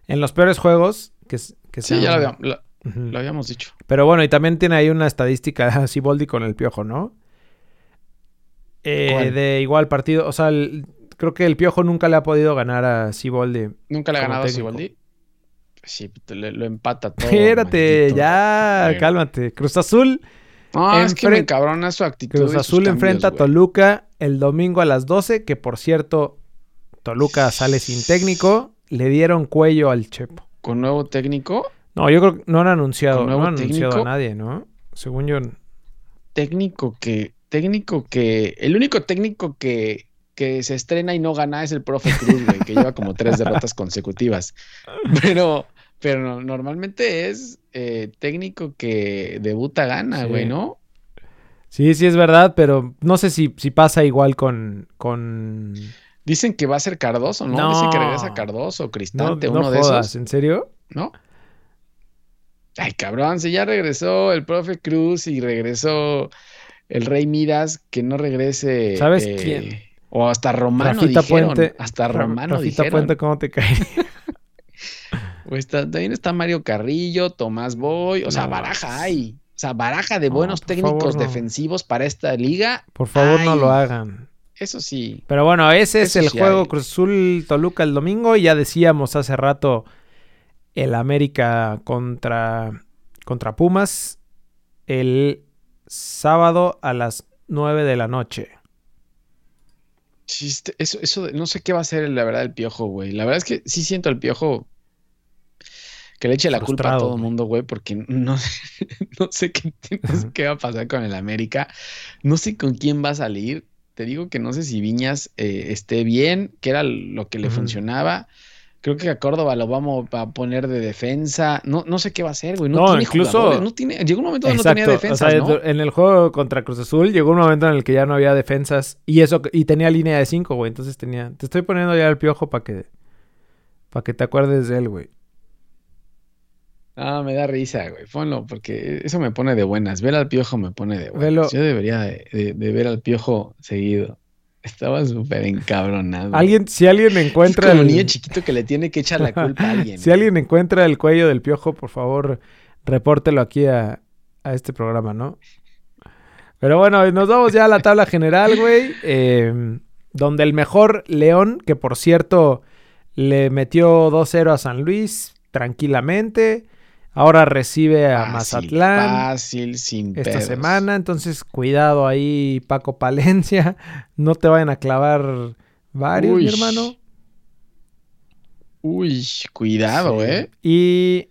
En los peores juegos que, que Sí, se ya lo habíamos, lo- Ujú. lo habíamos dicho. Pero bueno, y también tiene ahí una estadística así Boldi con el piojo, ¿no? Eh, de igual partido, o sea, el- creo que el piojo nunca le ha podido ganar a Siboldi. Nunca le ha ganado a. Siboldi. Sí, le- lo empata todo. Espérate, ya, cálmate. Cruz Azul, No, es que me encabrona su actitud. Cruz Azul enfrenta a. Toluca el domingo a las 12, que por cierto, Toluca sale sin técnico, le dieron cuello al Chepo. Con nuevo técnico, No, yo creo que no han anunciado, ¿Con no han anunciado a nadie, ¿no? Según yo, técnico que, técnico que, el único técnico que, que se estrena y no gana es el profe Cruz, güey, que lleva como tres derrotas consecutivas. Pero, pero no- normalmente es eh, técnico que debuta gana, Sí. güey, ¿no? sí, sí es verdad, pero no sé si, si pasa igual con... con... Dicen que va a ser Cardoso, ¿no? No. Dicen que regresa Cardoso, Cristante, no uno de jodas, esos, ¿en serio? ¿no? Ay, cabrón, si ya regresó el profe Cruz y regresó el Rey Midas, que no regrese. ¿Sabes eh, quién? O hasta Romano Rafita dijeron. Puente. hasta Romano Rafita dijeron. Puente, ¿cómo te cae? Está- también está Mario Carrillo, Tomás Boy. O sea, baraja pues. hay. O sea, baraja de No, buenos técnicos favor, no. defensivos para esta liga. Por favor, no lo hagan. Eso sí. Pero bueno, ese es el sí juego hay. Cruz Azul Toluca el domingo. Y ya decíamos hace rato el América contra, contra Pumas el sábado a las 9 de la noche. Chiste, eso, eso, no sé qué va a hacer, la verdad, el piojo, güey. La verdad es que sí siento al piojo que le eche la culpa a todo el mundo, güey, porque no, sé- no sé qué, no sé qué va a pasar con el América. No sé con quién va a salir. Te digo que no sé si Viñas eh, esté bien, que era lo que le funcionaba. Creo que a Córdoba lo vamos a poner de defensa. No, no sé qué va a hacer, güey. No, No, tiene incluso- jugadores, no tiene, llegó un momento donde no tenía Exacto. defensas, o sea, ¿no? en el juego contra Cruz Azul llegó un momento en el que ya no había defensas. Y eso y tenía línea de 5, güey. Entonces tenía. Te estoy poniendo ya el piojo para que. Para que te acuerdes de él, güey. Ah, me da risa, güey. Ponlo, porque eso me pone de buenas. Ver al piojo me pone de buenas. Velo. Yo debería de, de- de ver al piojo seguido. Estaba súper encabronado. Alguien, si alguien Es encuentra como el- niño chiquito que le tiene que echar la culpa a alguien. Si alguien encuentra el cuello del piojo, por favor, repórtelo aquí a, a este programa, ¿no? Pero bueno, nos vamos ya a la tabla general, güey. eh, donde el mejor León, que por cierto le metió 2-0 a San Luis tranquilamente. Ahora recibe a Fácil, Mazatlán Fácil, sin esta pedos. semana. Entonces, cuidado ahí, Paco Palencia. No te vayan a clavar varios, Uy. mi hermano. Uy, cuidado, Sí. ¿eh? Y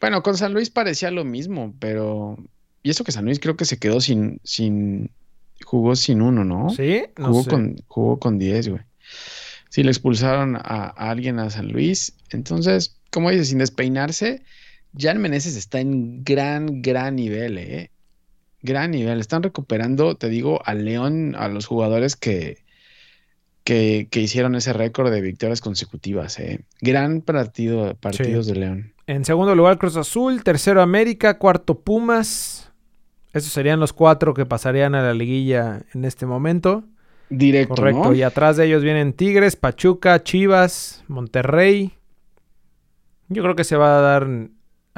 Bueno, con San Luis parecía lo mismo, pero... Y eso que San Luis creo que se quedó sin... sin... Jugó sin uno, ¿no? ¿Sí? No Jugó sé. con, jugó con 10, güey. Sí, le expulsaron a, a alguien a San Luis. Entonces, como dices, sin despeinarse, Jan Meneses está en gran, gran nivel, ¿eh? Gran nivel. Están recuperando, te digo, al León, a los jugadores que, que, que hicieron ese récord de victorias consecutivas, ¿eh? Gran partido, partidos de León. En segundo lugar, Cruz Azul. Tercero, América. Cuarto, Pumas. Esos serían los cuatro que pasarían a la liguilla en este momento. Directo, Correcto. ¿no? Y atrás de ellos vienen Tigres, Pachuca, Chivas, Monterrey. Yo creo que se va a dar.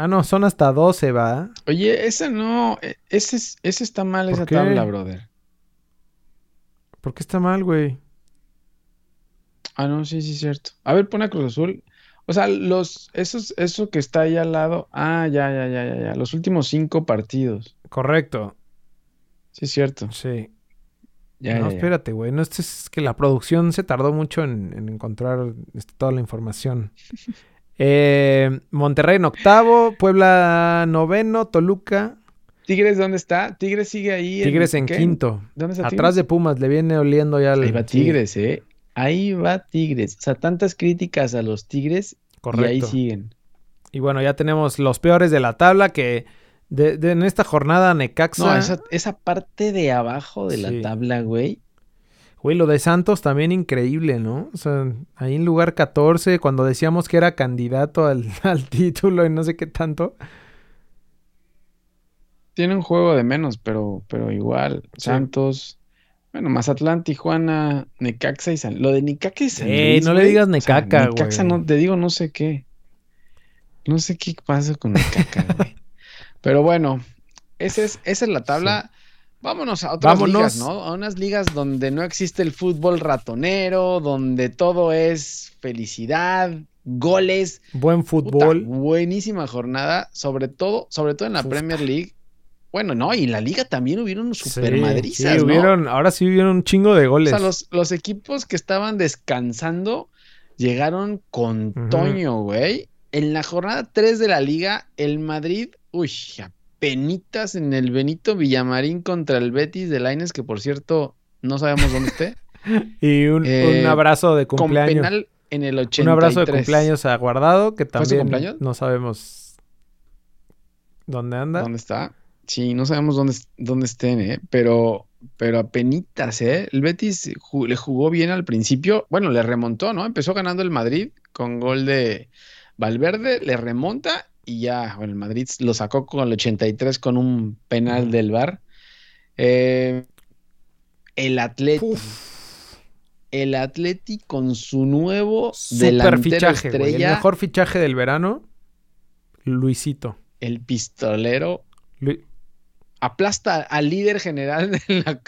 Ah, no, son hasta 12, va. Oye, esa no, e- ese, es- ese está mal, ¿Por esa qué? tabla, brother. ¿Por qué está mal, güey? Ah, no, sí, sí, cierto. A ver, pon a Cruz Azul. O sea, los, esos, eso que está ahí al lado. Ah, ya, ya, ya, ya, ya. Los últimos cinco partidos. Correcto. Sí, cierto. Sí. Ya, no, ya, espérate, güey. No, esto es que la producción se tardó mucho en, en encontrar este, toda la información. Eh, Monterrey en octavo, Puebla noveno, Toluca, ¿Tigres dónde está? Tigres sigue ahí. Tigres en quinto. ¿Dónde está Atrás de Pumas, le viene oliendo ya el... Ahí va. Tigres, ¿eh? Ahí va Tigres. O sea, tantas críticas a los Tigres y ahí siguen. Y bueno, ya tenemos los peores de la tabla que de, en esta jornada Necaxa. No, esa, esa parte de abajo de la tabla, güey. Güey, lo de Santos también increíble, ¿no? O sea, ahí en lugar 14, cuando decíamos que era candidato al, título y no sé qué tanto. Tiene un juego de menos, pero, pero igual. Santos. Bueno, Mazatlán, Tijuana, Necaxa y San. Lo de Necaxa y San no le digas Necaxa, güey. Necaxa no, te digo no sé qué. No sé qué pasa con Necaxa, güey. Pero bueno, esa es, esa es la tabla. Vámonos a otras ligas, ¿no? A unas ligas donde no existe el fútbol ratonero, donde todo es felicidad, goles. Buen fútbol. buenísima jornada, sobre todo, sobre todo en la Premier League. Bueno, no, y en la liga también hubieron super madrizas, hubieron, ahora sí hubieron un chingo de goles. O sea, los, los equipos que estaban descansando llegaron con Toño, güey. En la jornada 3 de la liga, el Madrid, uy, penitas en el Benito Villamarín contra el Betis de Laines, que por cierto, no sabemos dónde esté. y un, eh, abrazo de cumpleaños. Con penal en el 83. Un abrazo de cumpleaños a Guardado, que también no sabemos dónde anda. ¿Dónde está? Sí, no sabemos dónde, dónde estén, ¿eh? Pero, pero penitas, ¿eh? El Betis le jugó bien al principio. Bueno, le remontó, ¿no? Empezó ganando el Madrid con gol de Valverde, le remonta y ya, bueno, el Madrid lo sacó con el 83 con un penal del VAR. Eh, el Atleti. El Atleti con su nuevo Super fichaje, estrella. El mejor fichaje del verano, Luisito. El pistolero. Aplasta al líder general de la,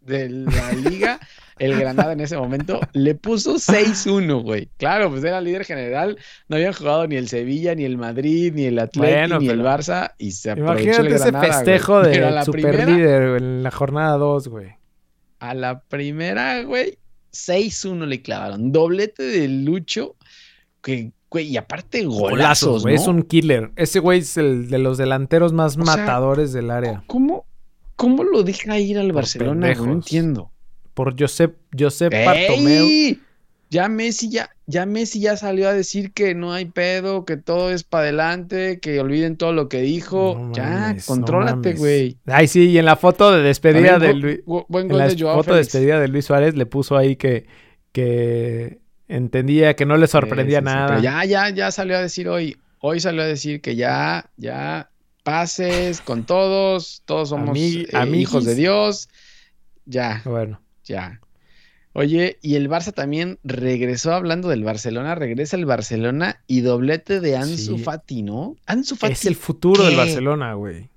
de la liga el Granada en ese momento, le puso 6-1, güey. Claro, pues era líder general, no habían jugado ni el Sevilla, ni el Madrid, ni el Atlético, ni el Barça, y se aprovechó el Granada, ese festejo de super líder en la jornada 2, güey. A la primera, güey, 6-1 le clavaron. Doblete de Lucho, que, güey, y aparte golazos, güey. Es un killer. Ese güey es el de los delanteros más matadores del área. ¿Cómo, cómo lo deja ir al Barcelona? No entiendo por Josep, Josep Bartomeu. Ya Messi ya, ya Messi ya salió a decir que no hay pedo, que todo es para adelante, que olviden todo lo que dijo. ya, contrólate, güey. Ay, sí, y en la foto de despedida de Luis. en la foto de despedida de Luis Suárez le puso ahí que, que entendía que no le sorprendía nada. ya, ya, ya salió a decir hoy. Hoy salió a decir que ya, ya, pases con todos, todos somos eh, hijos de Dios. Ya. Bueno. Ya. Oye, y el Barça también regresó hablando del Barcelona, regresa el Barcelona y doblete de Ansu Fati, ¿no? Ansu Fati. Es el futuro del Barcelona, güey.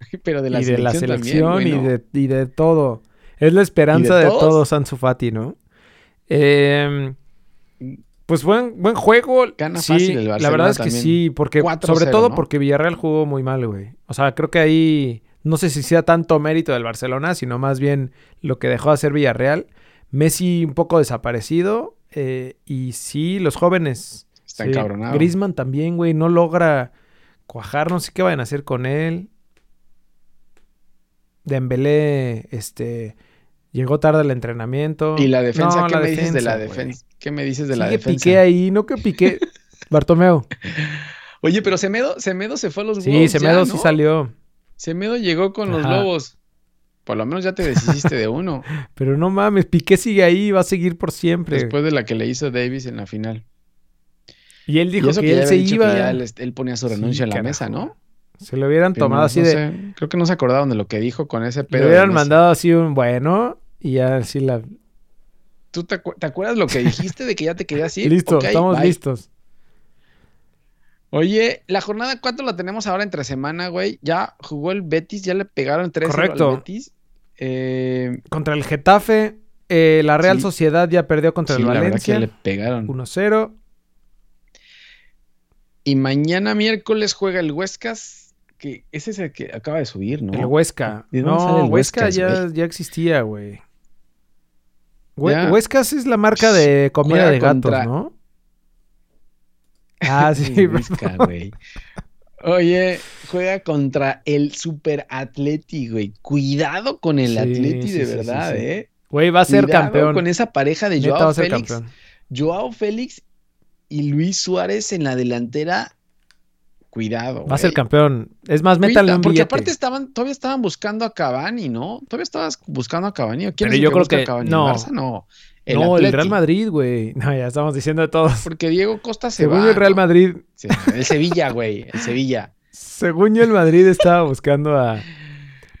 Pero de la y selección. de la selección y, de, todo. Es la esperanza de, todos? Ansu Fati, ¿no? Em, pues buen, buen juego. Gana fácil el Barcelona La verdad es que sí, porque sobre todo porque Villarreal jugó muy mal, güey. O sea, creo que ahí no sé si sea tanto mérito del Barcelona, sino más bien lo que dejó de hacer Villarreal. Messi un poco desaparecido. Eh, y sí, los jóvenes. Está encabronado. Grisman también, güey, no logra cuajar. No sé qué vayan a hacer con él. Dembélé, este... Llegó tarde el entrenamiento. ¿Y la defensa? ¿Qué me dices de la defensa? ¿Qué me dices de la defensa? piqué ahí, no que piqué. Bartomeo. Oye, pero Semedo, Semedo se fue a los Sí, Semedo sí salió. Semedo llegó con los lobos. Por lo menos ya te deshiciste de uno. Pero no mames, Piqué sigue ahí, va a seguir por siempre. Después de la que le hizo Davis en la final. Y él dijo que, él se iba. él, ponía su renuncia en la mesa, ¿no? Se lo hubieran tomado así de. creo que no se acordaban de lo que dijo con ese pedo. Le hubieran mandado así un bueno y ya así la. ¿Tú te, acuerdas lo que dijiste de que ya te querías ir? Listo, estamos listos. Oye, la jornada 4 la tenemos ahora entre semana, güey. Ya jugó el Betis, ya le pegaron 3 Correcto. al Betis. Eh, contra el Getafe, eh, la Real Sociedad ya perdió contra el Valencia. La le pegaron. 1-0. Y mañana miércoles juega el Huescas, que ese es el que acaba de subir, ¿no? El Huesca. no, el Huesca ya, ya, existía, güey. Huescas es la marca de comida de gatos, ¿no? Ah, sí, güey. Oye, juega contra el Super Atleti, güey. Cuidado con el Atleti, de verdad, ¿eh? Güey, va a ser Cuidado campeón. Con esa pareja de Joao Félix. campeón. Joao Félix y Luis Suárez en la delantera. Cuidado. Va a ser campeón. Es más, métale un Porque billete. aparte estaban, todavía estaban buscando a Cavani, ¿no? Todavía estabas buscando a Cavani. ¿O ¿Quién Pero es el yo que creo busca a que- Cavani? no. ¿El Barça? No. El no, el. Real Madrid, güey. No, ya estamos diciendo de todos. Porque Diego Costa se Según va. yo, el Real ¿no? Madrid, Sí, el Sevilla, güey. El Sevilla. según yo, el Madrid estaba buscando a.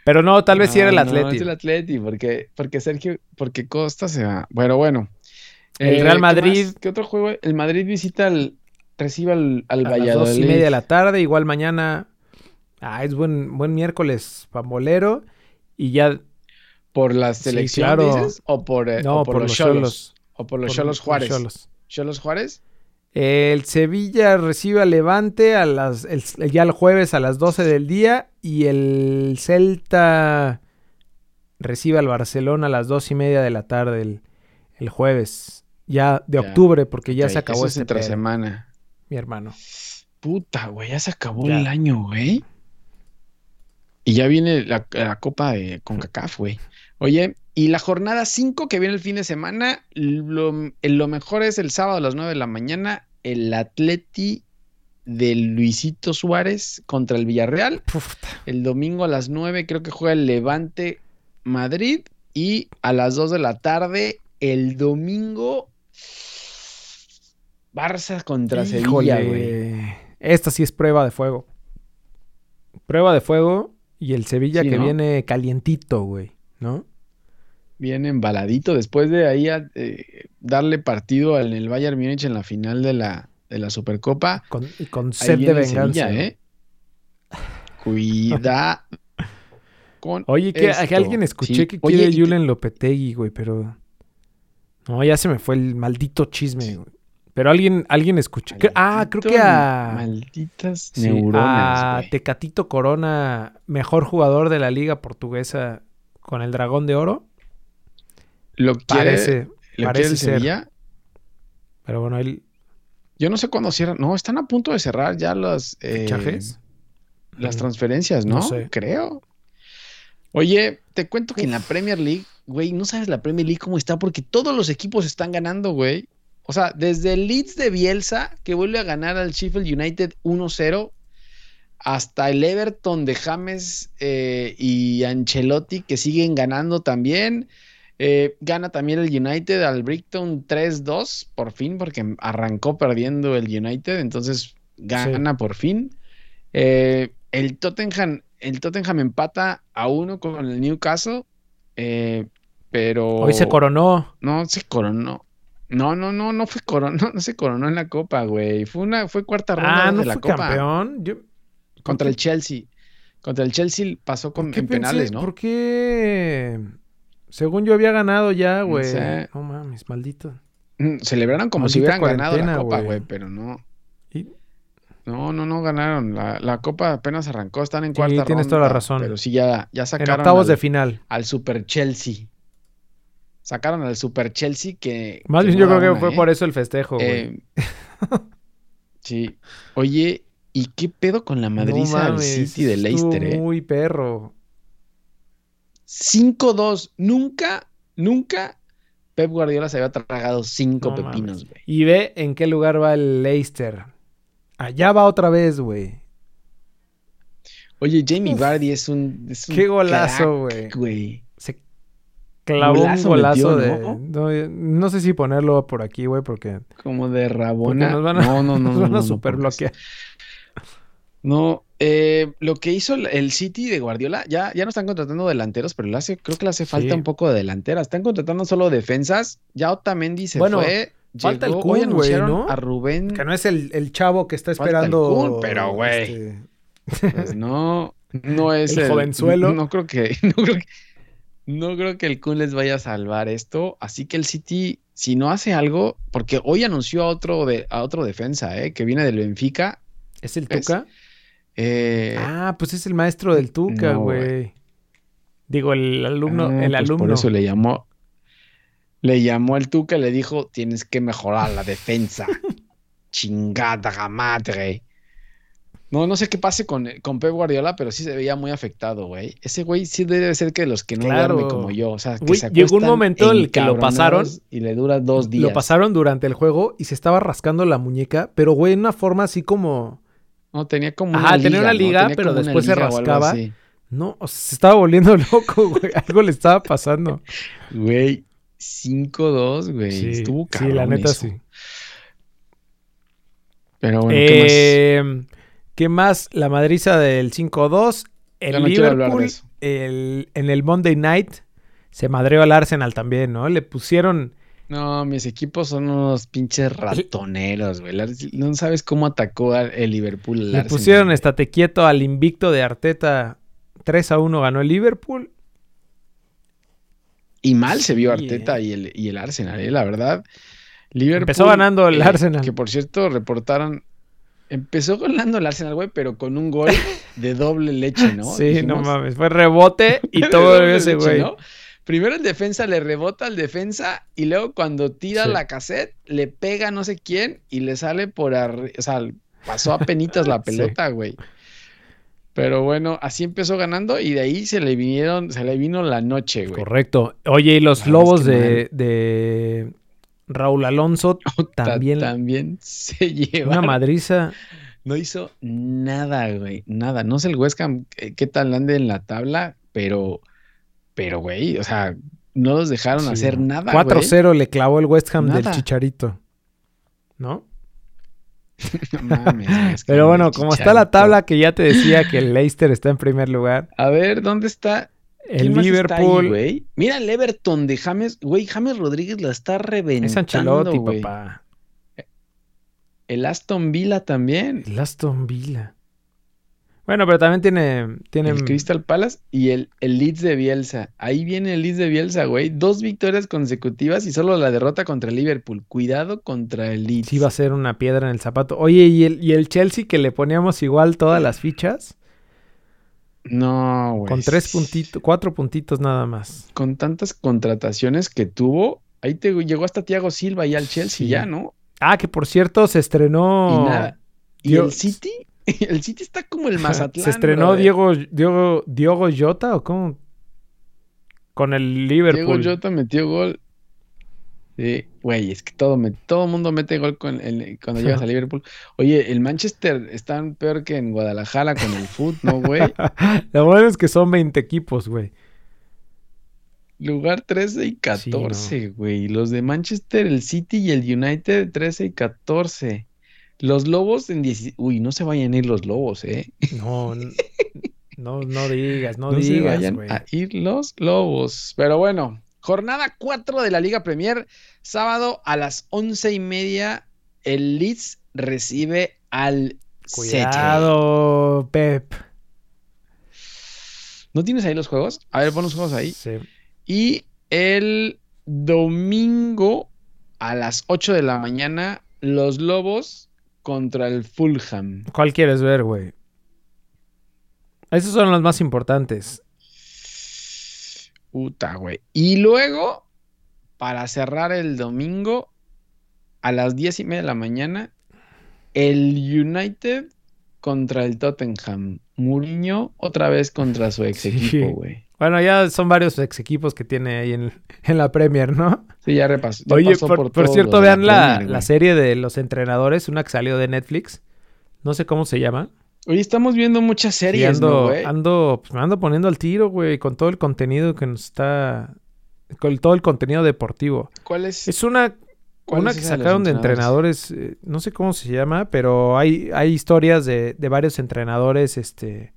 Pero no, tal vez sí era el No, No, es el Atleti, porque, porque Sergio, porque Costa se va. Bueno, bueno. El Real ¿qué Madrid-? ¿Qué, otro juego? El Madrid visita al, recibe al, al a las Valladolid. dos y media de la tarde, igual mañana. Ah, es buen, buen miércoles pambolero. Y ya. ¿Por la Sí, selección, claro. dices? ¿O por, eh, No, o por, los Cholos? ¿O por los Cholos Juárez? ¿Cholos Juárez? El Sevilla recibe a Levante a las, el- ya el jueves a las 12 del día. Y el Celta recibe al Barcelona a las dos y media de la tarde el, el jueves. Ya de Ya. octubre, porque ya se acabó eso es entre pedo, semana. Mi hermano. Puta, güey, ya se acabó Ya. el año, güey. Y ya viene la, la Copa de CONCACAF, güey. Oye, y la jornada 5 que viene el fin de semana, lo, lo mejor es el sábado a las 9 de la mañana, el Atleti de Luisito Suárez contra el Villarreal. Puta. El domingo a las 9 creo que juega el Levante Madrid. Y a las 2 de la tarde, el domingo, Barça contra Sevilla, güey. Híjole. Esta sí es prueba de fuego. Prueba de fuego y el Sevilla Sí, que ¿no? viene calientito, güey, ¿no? Bien embaladito. Después de ahí a, eh, darle partido en el Bayern Múnich en la final de la, de la Supercopa. Con, y con sed de viene venganza. Sevilla, ¿eh? Cuida con Oye, que, alguien escuché Sí. que Oye, quiere Julen Lopetegui, güey, pero... No, ya se me fue el maldito chisme, güey. Pero alguien, alguien escuché. que- ah, creo que a... Malditas sí, neuronas, a. Tecatito Corona, mejor jugador de la liga portuguesa con el Dragón de Oro. Lo quiere, Parece, lo quiere parece ser. Sevilla. Pero bueno, él... Yo no sé cuándo cierran. No, están a punto de cerrar ya las, eh, las Mm, transferencias, ¿no? no sé. Creo. Oye, te cuento que en la Premier League, güey, no sabes la Premier League cómo está porque todos los equipos están ganando, güey. O sea, desde el Leeds de Bielsa, que vuelve a ganar al Sheffield United 1-0, hasta el Everton de James eh, y Ancelotti, que siguen ganando también. Eh, gana también el United al Brighton 3-2, por fin, porque arrancó perdiendo el United, entonces gana por fin. Eh, el Tottenham, el Tottenham empata a uno con el Newcastle, pero Hoy se coronó. no se coronó. No, no, no, no fue coronó, no se coronó en la Copa, güey. Fue una, fue cuarta ronda Ah, ¿no de la fue Copa campeón? Yo, contra el Chelsea. Contra el Chelsea pasó con, ¿qué en penales, ¿no? ¿Por qué? Según yo había ganado ya, No güey. sé. No mames, maldito. Mm, Celebraron como si hubieran ganado la Copa, güey. pero no. Y- No, no, no ganaron. La, la Copa apenas arrancó, están en Sí, cuarta ronda. tienes toda la razón. Pero sí, ya, ya En sacaron octavos al, de final. al Super Chelsea. Sacaron al Super Chelsea que. Más bien yo creo que una, fue ¿eh? por eso el festejo, güey. Eh, sí. Oye, ¿y qué pedo con la madriza no del mames, City de Leicester, eh? muy perro. 5-2. Nunca, nunca Pep Guardiola se había tragado cinco No pepinos, güey. Y ve en qué lugar va el Leicester. Allá va otra vez, güey. Oye, Jamie. Vardy es un, es un Qué golazo, güey. Clavó Golazo un golazo metió, de... ¿no? No, no sé si ponerlo por aquí, güey, porque, Como de Rabona. nos van a, no, no, no, nos no, van no, a no, super bloquear. No, eh, lo que hizo el- el City de Guardiola, ya, ya no están contratando delanteros, pero le hace, creo que le hace falta Sí. un poco de delantera. Están contratando solo defensas. Ya Otamendi se Bueno, fue. falta el Kun, güey, ¿no? a Rubén. Que no es el, el chavo que está Falta el esperando. Kun, pero, güey. este, Pues no, no es El jovenzuelo. No creo que, no creo que, no creo que el Kun les vaya a salvar esto. Así que el City, si no hace algo, porque hoy anunció a otro de, a otro defensa, eh, que viene del Benfica. ¿Es el Es- Tuca? eh, Ah, pues es el maestro del Tuca, güey. güey. Digo, el alumno, ah, el pues alumno. Por eso le llamó, le llamó al Tuca y le dijo, tienes que mejorar la defensa. Chingada madre. No, no sé qué pase con, con Pep Guardiola, pero sí se veía muy afectado, güey. Ese güey sí debe ser que de los que no Claro. como yo. O sea, que Güey, se llegó un momento en el que lo pasaron. Y le dura dos días. Lo pasaron durante el juego y se estaba rascando la muñeca, pero güey, en una forma así como. No, tenía como Ajá, una tenía liga, una ¿no? liga, Tenía pero después se rascaba. No, o sea, se estaba volviendo loco, güey. Algo le estaba pasando. Güey, 5-2, güey. Sí, Estuvo sí, cabrón la neta eso. sí. Pero bueno, ¿qué más? ¿Qué más? La madriza del 5-2. El no quiero hablar de Liverpool, eso. el- en el Monday Night, se madreó al Arsenal también, ¿no? Le pusieron. No, mis equipos son unos pinches ratoneros, güey. No sabes cómo atacó el Liverpool. al Le Arsenal, pusieron estate quieto al invicto de Arteta. 3 a 1 ganó el Liverpool. Y mal se vio Arteta eh. y, el, y el Arsenal, ¿eh? La verdad. Liverpool. Empezó ganando el eh, Arsenal. Que por cierto, reportaron. Empezó ganando el Arsenal, güey, pero con un gol de doble leche, ¿no? sí, no mames. Fue rebote y todo ese, güey. ¿no? Primero el defensa le rebota al defensa y luego cuando tira Sí. la cassette le pega no sé quién y le sale por arriba. O sea, pasó a penitas la pelota, güey. Pero bueno, así empezó ganando y de ahí se le vinieron, se le vino la noche, güey. Correcto. Oye, y los es lobos que de, de Raúl Alonso Ta- también. también se Una llevaron. madriza. No hizo nada, güey. Nada. No sé el West Ham eh, qué tal ande en la tabla, pero, pero, güey, o sea, no los dejaron Sí, hacer nada, güey. 4-0 le clavó el West Ham del. Chicharito. ¿No? No mames, güey, es que Pero no, bueno, como está la tabla que ya te decía que el Leicester está en primer lugar. A ver, ¿dónde está? El ¿Quién más está ahí, Liverpool? Mira el Everton de James, güey, James Rodríguez la está reventando, es Ancelotti, güey. papá. El Aston Villa también. El Aston Villa. Bueno, pero también tiene. tiene El Crystal Palace y el, el Leeds de Bielsa. Ahí viene el Leeds de Bielsa, güey. Dos victorias consecutivas y solo la derrota contra el Liverpool. Cuidado contra el Leeds. Sí, va a ser una piedra en el zapato. Oye, ¿y el, y el Chelsea que le poníamos igual todas las fichas? No, güey. Con tres puntitos, cuatro puntitos nada más. Con tantas contrataciones que tuvo, ahí te llegó hasta Thiago Silva y al Chelsea Sí. ya, ¿no? Ah, que por cierto se estrenó. Y nada. ¿Y el City? El City está como el Mazatlán. Se estrenó brother. Diego, Diego, Diogo Jota o cómo? Con el Diego Liverpool. Jota metió gol. Sí, güey, es que todo, me, todo mundo mete gol con el- cuando llegas a Liverpool. Oye, el Manchester está peor que en Guadalajara con el foot, ¿no, güey? Lo bueno es que son 20 equipos, güey. Lugar 13 y 14, güey. Los de Manchester, el City y el United 13 y 14. Los Lobos en 10. Uy, no se vayan a ir los Lobos, ¿eh? No, no, no digas, no, No, se digas, vayan güey. a ir los Lobos. Pero bueno, jornada 4 de la Liga Premier. Sábado a las once y media, el Leeds recibe al City. Cuidado, Pep. ¿No tienes ahí los juegos? A ver, pon los juegos ahí. Sí. Y el domingo a las 8 de la mañana, los Lobos contra el Fulham. ¿Cuál quieres ver, güey? Esos son los más importantes. Puta, güey. Y luego, para cerrar el domingo, a las 10 y media de la mañana, el United contra el Tottenham. Mourinho otra vez contra su ex equipo, güey. Bueno, ya son varios ex equipos que tiene ahí en, en la Premier, ¿no? Sí, ya repasó. ya Oye, pasó por, por todos cierto, vean la, Premier, la serie de los entrenadores, una que salió de Netflix. No sé cómo se llama. Oye, estamos viendo muchas Sí, series, ando, ¿no, güey? ando, pues me ando poniendo al tiro, güey, con todo el contenido que nos está. Con todo el contenido deportivo. ¿Cuál es? Es una, ¿Cuál una es que sacaron de entrenadores, eh, no sé cómo se llama, pero hay, hay historias de, de varios entrenadores este,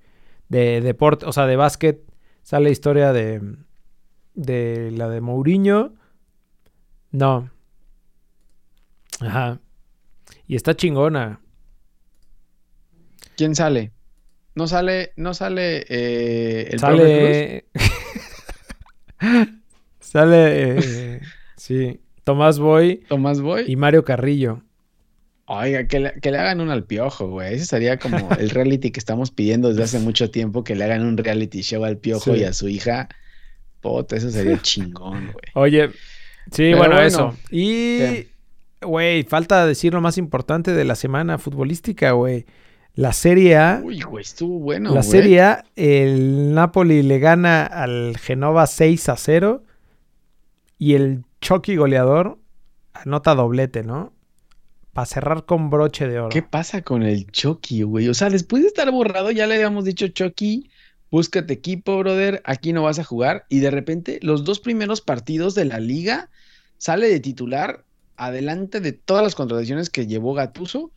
de deporte, o sea, de básquet. Sale historia de, de la de Mourinho. No. Ajá. Y está chingona. ¿Quién sale? No sale, no sale eh, el Cruz? Sale. sale. eh, sí. Tomás Boy Tomás Boy. y Mario Carrillo. Oiga, que le, que le hagan un al piojo, güey. Ese sería como el reality que estamos pidiendo desde hace mucho tiempo, que le hagan un reality show al piojo Sí. y a su hija. Puta, eso sería chingón, güey. Oye, sí, bueno, bueno, eso. Y, güey, falta decir lo más importante de la semana futbolística, güey. La Serie A. Uy, güey, estuvo bueno. La güey. Serie A, el Napoli le gana al Genova 6 a 0. Y el Chucky goleador anota doblete, ¿no? Para cerrar con broche de oro. ¿Qué pasa con el Chucky, güey? O sea, después de estar borrado, ya le habíamos dicho, Chucky, búscate equipo, brother, aquí no vas a jugar. Y de repente, los dos primeros partidos de la liga sale de titular adelante de todas las contrataciones que llevó Gatuso.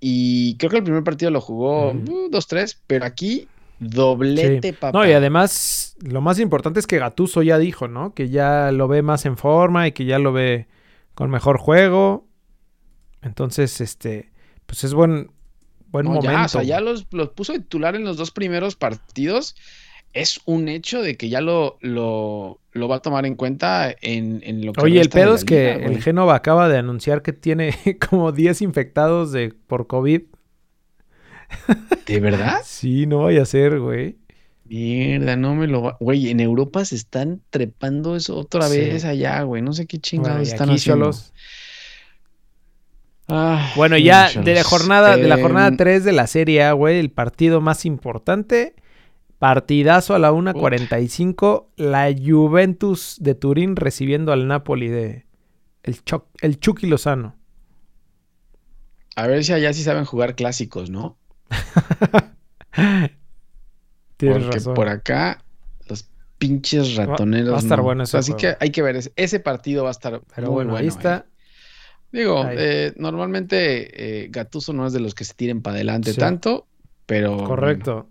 Y creo que el primer partido lo jugó Ujú. uh, 2-3, pero aquí doblete, Sí. papá. No, y además, lo más importante es que Gatuso ya dijo, ¿no? Que ya lo ve más en forma y que ya lo ve con mejor juego. Entonces, este, pues es buen, buen No, momento. ya, o sea, ya los, los puso titular en los dos primeros partidos. Es un hecho de que ya lo, lo, lo va a tomar en cuenta en, en lo que Oye, el pedo es que liga, el. Génova acaba de anunciar que tiene como 10 infectados de, por COVID. ¿De verdad? Sí, no vaya a ser, güey. Mierda, no me lo va. Güey, en Europa se están trepando eso otra Sí. vez allá, güey. No sé qué chingados Bueno, están aquí haciendo. solos. Ah, Bueno, ya de la jornada, de la jornada Em, 3 de la Serie A, güey, el partido más importante. Partidazo a la 1.45. La Juventus de Turín recibiendo al Napoli de el, Cho- el Chucky Lozano. A ver si allá sí saben jugar clásicos, ¿no? Tienes Porque razón. por acá los pinches ratoneros. va a estar no. bueno ese Así juego. que hay que ver, ese, ese partido va a estar Pero muy bueno, ahí ¿eh? Digo, eh, normalmente eh, Gattuso no es de los que se tiren para adelante Sí. tanto, pero bueno, Correcto.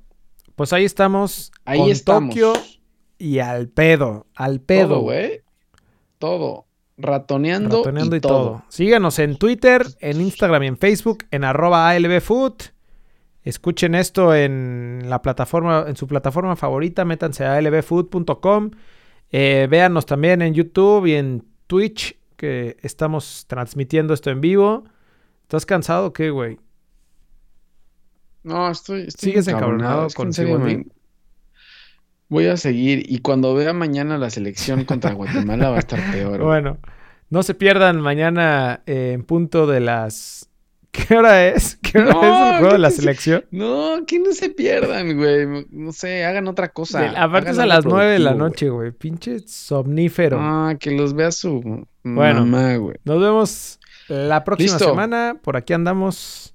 Pues ahí estamos. ahí con estamos. Tokio y al pedo. Al pedo. Todo, güey. Todo. Ratoneando, Ratoneando y, y todo. Síganos en Twitter, en Instagram y en Facebook, en arroba ALBFood. Escuchen esto en la plataforma, en su plataforma favorita, métanse a albfood.com. Eh, véanos también en YouTube y en Twitch, que estamos transmitiendo esto en vivo. ¿Estás cansado o qué, güey? No, estoy, estoy ¿Sigues encabronado mismo? me- Voy a seguir y cuando vea mañana la selección contra Guatemala va a estar peor. Bueno, no se pierdan mañana eh, en punto de las... ¿Qué hora es? ¿Qué hora No, es el juego de la selección? No, que no se pierdan, güey. No sé, hagan otra cosa. De- aparte es a las 9 de la noche, güey. Pinche somnífero. Ah, que los vea su Bueno. mamá, güey. Nos vemos la próxima Listo. semana. Por aquí andamos.